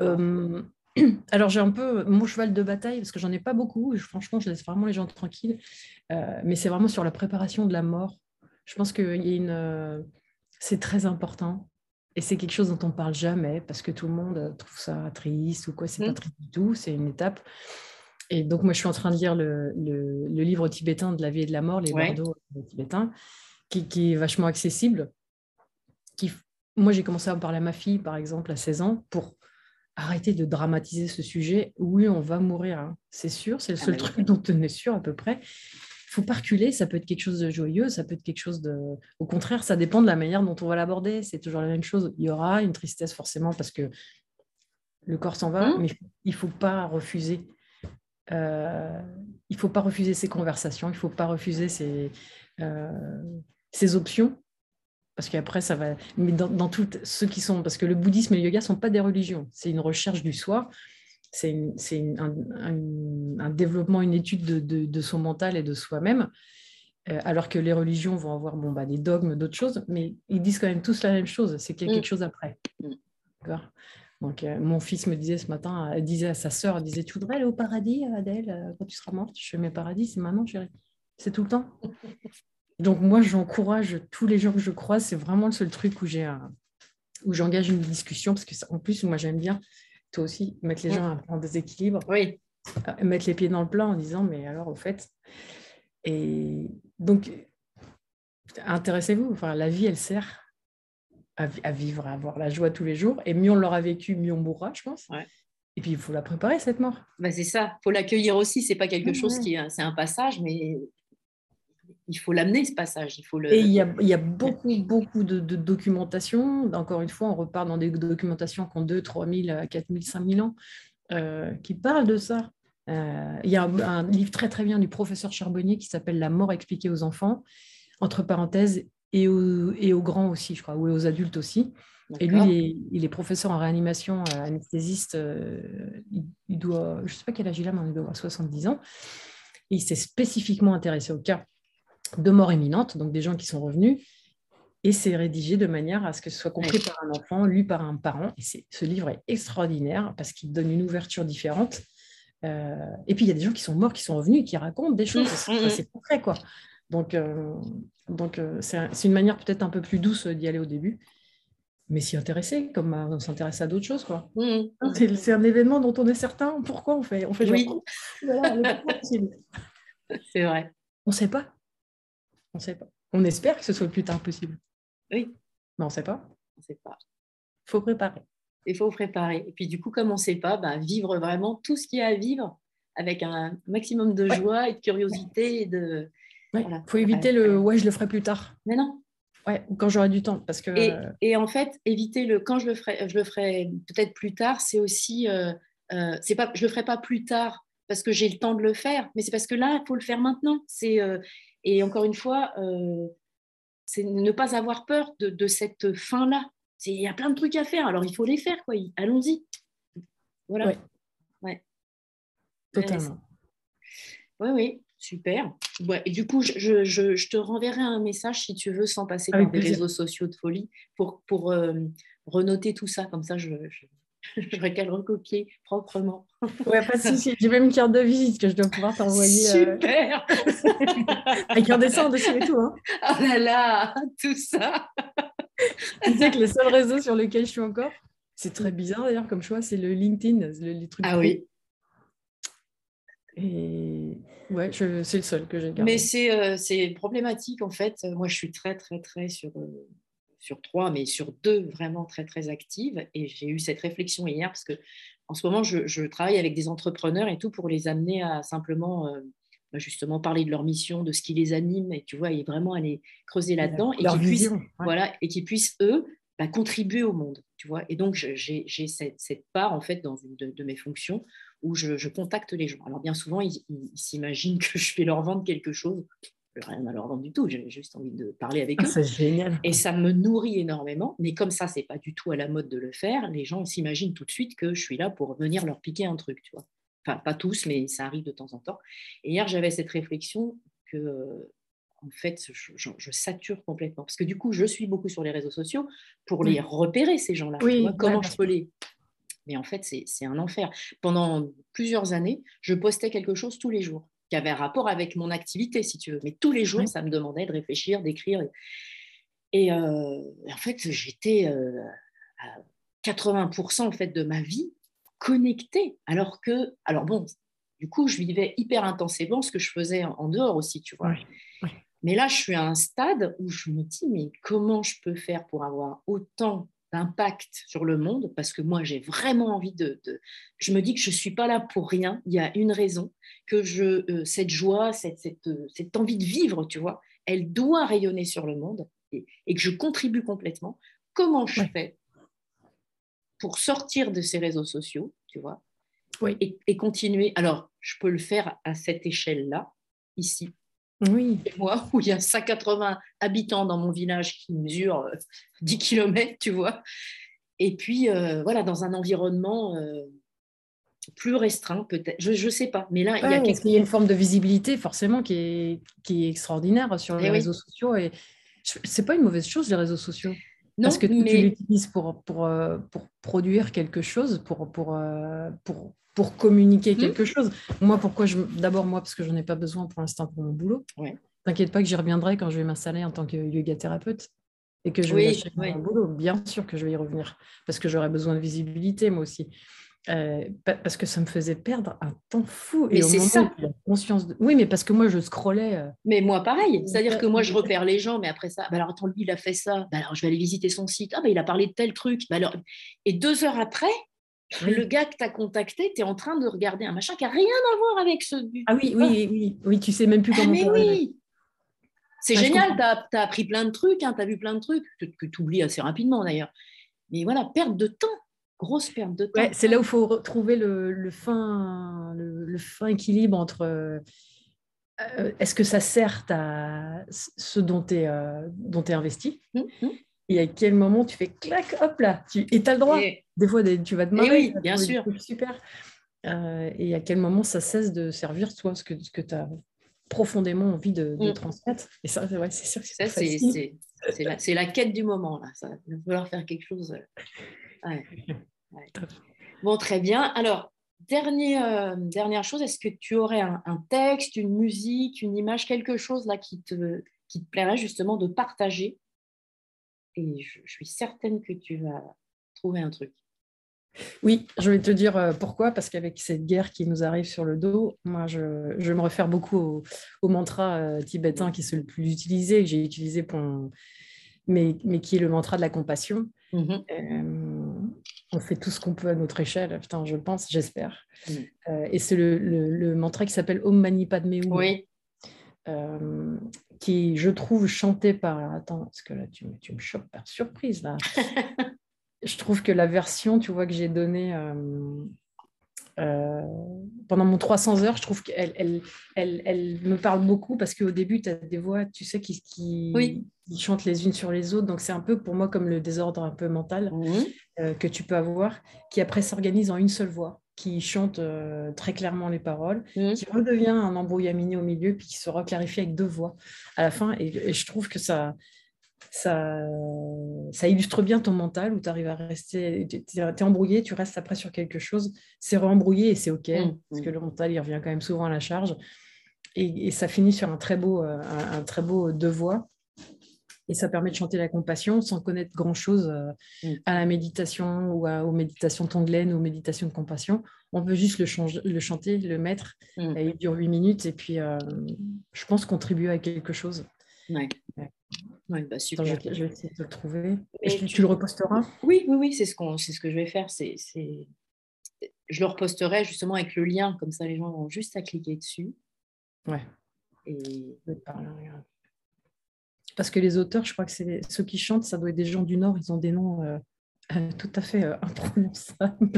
Euh, alors j'ai un peu mon cheval de bataille, parce que j'en ai pas beaucoup, franchement je laisse vraiment les gens tranquilles, euh, mais c'est vraiment sur la préparation de la mort. Je pense que une... c'est très important et c'est quelque chose dont on parle jamais parce que tout le monde trouve ça triste ou quoi. C'est pas mmh. triste du tout, c'est une étape. Et donc, moi, je suis en train de lire le, le, livre tibétain de la vie et de la mort, Les ouais. tibétains, qui, qui, est vachement accessible. Qui, moi, j'ai commencé à en parler à ma fille, par exemple, à 16 ans, pour arrêter de dramatiser ce sujet. Oui, on va mourir, hein. c'est sûr, c'est le ah seul bah truc dont on est sûr à peu près faut pas reculer, ça peut être quelque chose de joyeux, ça peut être quelque chose de... Au contraire, ça dépend de la manière dont on va l'aborder. C'est toujours la même chose. Il y aura une tristesse forcément parce que le corps s'en va, mmh. mais il faut pas refuser. Euh, il faut pas refuser ces conversations, il faut pas refuser ces, euh, ces options. Parce qu'après, ça va. Mais dans, dans toutes ceux qui sont. Parce que le bouddhisme et le yoga ne sont pas des religions. C'est une recherche du soi c'est un, développement, une étude de, son mental et de soi-même. euh, alors que les religions vont avoir bon, bah, des dogmes, d'autres choses, mais ils disent quand même tous la même chose, c'est qu'il y a quelque mm. chose après. Mm. Donc, euh, mon fils me disait ce matin, elle disait à sa sœur, elle disait, tu voudrais aller au paradis, Adèle, euh, quand tu seras morte? Je fais, mes paradis, c'est maintenant, chérie. C'est tout le temps. Donc, moi, j'encourage tous les gens que je croise. C'est vraiment le seul truc où j'ai où j'engage une discussion, parce que en plus, moi, j'aime bien, toi aussi, mettre les gens en déséquilibre. Oui. Mettre les pieds dans le plat en disant, mais alors, au fait, et donc, intéressez-vous. Enfin, la vie, elle sert à, vivre, à avoir la joie tous les jours. Et mieux on l'aura vécu, mieux on mourra, je pense. Et puis, il faut la préparer, cette mort. Bah, c'est ça. Il faut l'accueillir aussi. C'est pas quelque chose qui est... C'est un passage, mais il faut l'amener, ce passage. Il faut le... Et il y a, il y a beaucoup, beaucoup de, documentation. Encore une fois, on repart dans des documentations qui ont 2, 3 000, 4 000, 5 000 ans, euh, qui parlent de ça. Euh, il y a un, livre très très bien du professeur Charbonnier qui s'appelle La mort expliquée aux enfants, entre parenthèses, et aux, et aux grands aussi, je crois, ou aux adultes aussi. Et lui, il est, professeur en réanimation, euh, anesthésiste. Euh, il, doit, je ne sais pas quel âge il a, mais il doit avoir 70 ans. Et il s'est spécifiquement intéressé au cas de mort imminente, donc des gens qui sont revenus. Et c'est rédigé de manière à ce que ce soit compris par un enfant, lu par un parent. Et ce livre est extraordinaire parce qu'il donne une ouverture différente euh, et puis, il y a des gens qui sont morts, qui sont revenus, qui racontent des choses. Mmh, mmh, mmh. C'est concret, quoi. Donc, euh, donc euh, c'est une manière peut-être un peu plus douce d'y aller au début, mais s'y intéresser, comme on s'intéresse à d'autres choses, quoi. C'est un événement dont on est certain. Pourquoi on fait On fait oui. c'est vrai. On ne sait pas. On sait pas. On espère que ce soit le plus tard possible. Oui. Mais on ne sait pas. On ne sait pas. Il faut préparer il faut préparer. Et puis du coup, comme on ne sait pas, ben, vivre vraiment tout ce qu'il y a à vivre avec un maximum de joie et de curiosité. Il faut éviter le ouais, je le ferai plus tard. Mais non. Ouais, quand j'aurai du temps. Parce que... Et, en fait, éviter le quand je le ferai, je le ferai peut-être plus tard, c'est aussi. Euh, euh, c'est pas, je le ferai pas plus tard parce que j'ai le temps de le faire, mais c'est parce que là, il faut le faire maintenant. C'est, euh, et encore une fois, c'est ne pas avoir peur de, de cette fin-là. Il y a plein de trucs à faire, alors il faut les faire, quoi. Allons-y. Voilà. Ouais. Totalement. Oui, oui, super. et du coup, je, je, te renverrai un message si tu veux, sans passer par des réseaux sociaux de folie, pour, pour euh, renoter tout ça. Comme ça, je, j'aurais qu'à le recopier proprement. Ouais, pas de souci. J'ai même une carte de visite que je dois pouvoir t'envoyer. Euh, super Avec un dessin dessus et tout. Hein. Oh là là, tout ça tu sais que les seuls réseaux sur lesquels je suis encore, c'est très bizarre d'ailleurs comme choix, c'est le LinkedIn, les trucs. Ah oui. Et ouais, c'est le seul que j'ai gardé. Mais euh, c'est problématique en fait. Moi, je suis très, très, très sur, euh, sur trois, mais sur deux vraiment très, très active. Et j'ai eu cette réflexion hier parce que en ce moment, je, je, travaille avec des entrepreneurs et tout pour les amener à simplement euh, bah, justement parler de leur mission, de ce qui les anime, et tu vois, et vraiment aller creuser là-dedans, et qu'ils puissent, voilà, et qu'ils puissent eux bah, contribuer au monde, tu vois. Et donc j'ai cette, cette, part en fait dans une de, mes fonctions où je, contacte les gens. Alors bien souvent ils, s'imaginent que je vais leur vendre quelque chose. Rien à leur vendre du tout, j'ai juste envie de parler avec ah, eux. C'est génial. Et ça me nourrit énormément. Mais comme ça, c'est pas du tout à la mode de le faire, les gens s'imaginent tout de suite que je suis là pour venir leur piquer un truc, tu vois pas tous, mais ça arrive de temps en temps. Et hier, j'avais cette réflexion que, euh, en fait, je, sature complètement. Parce que du coup, je suis beaucoup sur les réseaux sociaux pour les repérer, ces gens-là. comment je peux les. Mais en fait, c'est un enfer. Pendant plusieurs années, je postais quelque chose tous les jours qui avait un rapport avec mon activité, si tu veux. Mais tous les jours, ça me demandait de réfléchir, d'écrire. Et euh, en fait, j'étais euh, à 80% en fait, de ma vie connecté Alors que, alors bon, du coup, je vivais hyper intensément ce que je faisais en dehors aussi, tu vois. Mais là, je suis à un stade où je me dis, mais comment je peux faire pour avoir autant d'impact sur le monde Parce que moi, j'ai vraiment envie de, Je me dis que je ne suis pas là pour rien. Il y a une raison, que je, euh, cette joie, cette, cette, euh, cette, envie de vivre, tu vois, elle doit rayonner sur le monde et, que je contribue complètement. Comment je fais pour sortir de ces réseaux sociaux, tu vois, et, continuer? Alors, je peux le faire à cette échelle-là, ici. Oui. moi, où il y a 180 habitants dans mon village qui mesure 10 euh, km, tu vois. Et puis, euh, voilà, dans un environnement euh, plus restreint, peut-être. Je ne sais pas. Mais là, il y a quelque... y a une forme de visibilité, forcément, qui est, qui est extraordinaire sur eh les réseaux sociaux. Et c'est pas une mauvaise chose, les réseaux sociaux. Non, Parce que tu l'utilises pour, pour, euh, pour produire quelque chose, pour, pour, pour, pour communiquer mmh. quelque chose. Moi, pourquoi je... D'abord, moi, parce que je n'en ai pas besoin pour l'instant pour mon boulot. Ouais. T'inquiète pas que j'y reviendrai quand je vais m'installer en tant que yoga thérapeute et que je vais lâcher mon boulot. Bien sûr que je vais y revenir parce que j'aurai besoin de visibilité, moi aussi. Euh, parce que ça me faisait perdre un temps fou. Mais c'est ça. conscience de... Oui, mais parce que moi, je scrollais. Euh, mais moi, pareil. C'est-à-dire que moi, je repère les gens, mais après ça, bah alors attends, lui, il a fait ça. Bah alors, je vais aller visiter son site. Ah, bah, il a parlé de tel truc. Bah alors... Et deux heures après, le gars que tu as contacté, tu es en train de regarder un machin qui n'a rien à voir avec ce. Ah oui, oui, oui, oui, tu sais même plus ah, comment. Ah, mais oui C'est génial, tu as, appris plein de trucs, hein, tu as vu plein de trucs, que, tu oublies assez rapidement d'ailleurs. Mais voilà, perte de temps grosse perte de temps. c'est là où il faut retrouver le, fin, le, fin équilibre entre euh, est-ce que ça sert à ce dont tu es, euh, es, investi mmh, mmh. et à quel moment tu fais clac, hop là, tu, et tu as le droit. Des fois, tu vas te marrer. Oui, bien sûr. Super. Euh, et à quel moment ça cesse de servir, toi, ce que, ce que tu as profondément envie de, mmh. transmettre? Et ça, c'est sûr que c'est la, la, quête du moment. Là. Ça va falloir faire quelque chose. Bon, très bien. Alors, dernier, euh, dernière chose, est-ce que tu aurais un, texte, une musique, une image, quelque chose là qui te, qui te plairait justement de partager? Et je, suis certaine que tu vas trouver un truc. Oui, je vais te dire euh, pourquoi, parce qu'avec cette guerre qui nous arrive sur le dos, moi, je, me réfère beaucoup au, mantra euh, tibétain qui est le plus utilisé, que j'ai utilisé pour, mais, mais, qui est le mantra de la compassion. Mmh on fait tout ce qu'on peut à notre échelle, putain, je pense, j'espère. Mm. Euh, et c'est le, le, mantra qui s'appelle Om Mani Padme Hum. Oui. Euh, qui, je trouve, chanté par. Attends, parce que là, tu, tu me chopes par surprise, là. je trouve que la version, tu vois, que j'ai donnée. Euh, euh, pendant mon 300 heures, je trouve qu'elle elle, elle, elle, me parle beaucoup parce qu'au début, tu as des voix, tu sais, qui, qui, chantent les unes sur les autres. Donc, c'est un peu pour moi comme le désordre un peu mental mmh. euh, que tu peux avoir, qui après s'organise en une seule voix, qui chante euh, très clairement les paroles, mmh. qui redevient un embrouillamini au milieu, puis qui se reclarifie avec deux voix à la fin. et je trouve que ça, ça, ça illustre bien ton mental où tu arrives à rester, tu es, embrouillé, tu restes après sur quelque chose, c'est re-embrouillé et c'est OK, mmh, parce que mmh. le mental, il revient quand même souvent à la charge. Et, ça finit sur un très beau, euh, un, très beau deux voix. Et ça permet de chanter la compassion sans connaître grand-chose euh, mmh. à la méditation ou aux méditations tonglaines ou aux méditations de compassion. On peut juste le, le chanter, le mettre. il dure huit minutes et puis euh, je pense contribuer à quelque chose. Ouais. Bah, super. je, vais essayer de le trouver. tu, le reposteras? Oui, oui, oui, c'est ce, qu'on, c'est ce que je vais faire. C'est, Je le reposterai justement avec le lien, comme ça les gens vont juste à cliquer dessus. Ouais. Et... Parce que les auteurs, je crois que c'est ceux qui chantent, ça doit être des gens du Nord, ils ont des noms euh, euh, tout à fait euh, imprononçables.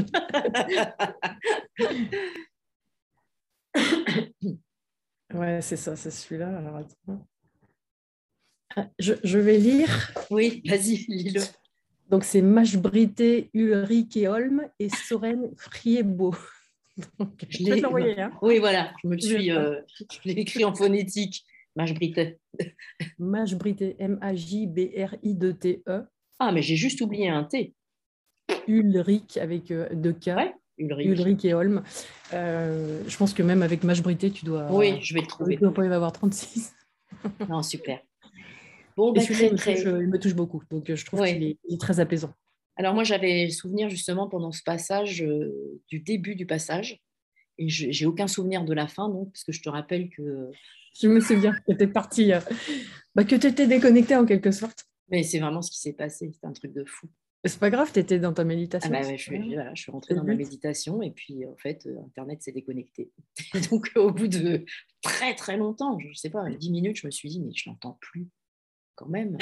ouais, c'est ça, c'est celui-là. Alors attends. Je, vais lire. Oui, vas-y, lis-le. Donc, c'est Mashbrité, Ulrich et Holm et Soren Friebo. je l'ai l'envoyer. Hein. Oui, voilà, je me suis, euh, l'ai écrit en phonétique. Mashbrité. Mashbrité, M-A-J-B-R-I-D-T-E. Ah, mais j'ai juste oublié un T. Ulrich avec euh, deux K. Ulrich. et Holm. Euh, je pense que même avec Mashbrité, tu dois. Oui, je vais le trouver. Tu dois y avoir 36. non, super. Bon, bah, il, me touche, beaucoup, donc euh, je trouve qu'il est, très apaisant. Alors moi, j'avais souvenir justement pendant ce passage, euh, du début du passage, et j'ai aucun souvenir de la fin, donc, parce que je te rappelle que... Je me souviens que tu étais partie, euh, bah, que tu étais déconnectée en quelque sorte. Mais c'est vraiment ce qui s'est passé, c'est un truc de fou. C'est pas grave, tu étais dans ta méditation. Ah bah, je, suis, voilà, je suis rentrée dans ma méditation et puis en fait, Internet s'est déconnecté. Donc au bout de très très longtemps, je sais pas, 10 minutes, je me suis dit, mais je n'entends plus quand même.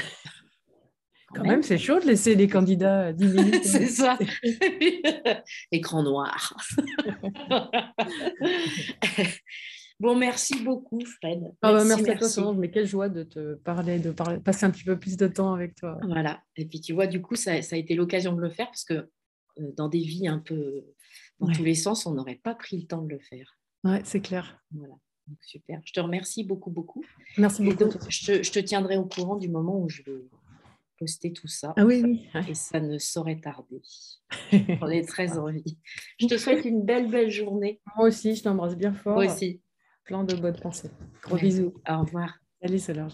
Quand, même, c'est chaud de laisser les candidats 10 minutes. c'est ça. Écran noir. bon, merci beaucoup, Fred. Ah bah, merci, à toi, Solange. Mais quelle joie de te parler, de parler, passer un petit peu plus de temps avec toi. Voilà. Et puis, tu vois, du coup, ça, ça a été l'occasion de le faire parce que euh, dans des vies un peu dans Ouais. tous les sens, on n'aurait pas pris le temps de le faire. Ouais, c'est clair. Voilà. Donc, super. Je te remercie beaucoup, beaucoup. Merci beaucoup. donc, je te, je te tiendrai au courant du moment où je vais poster tout ça. Ah oui, oui. Et ça ne saurait tarder. J'en ai très envie. Je te souhaite une belle, belle journée. Moi aussi, je t'embrasse bien fort. Moi aussi. Plein de bonnes pensées. Gros Merci. bisous. Au revoir. Salut Solange.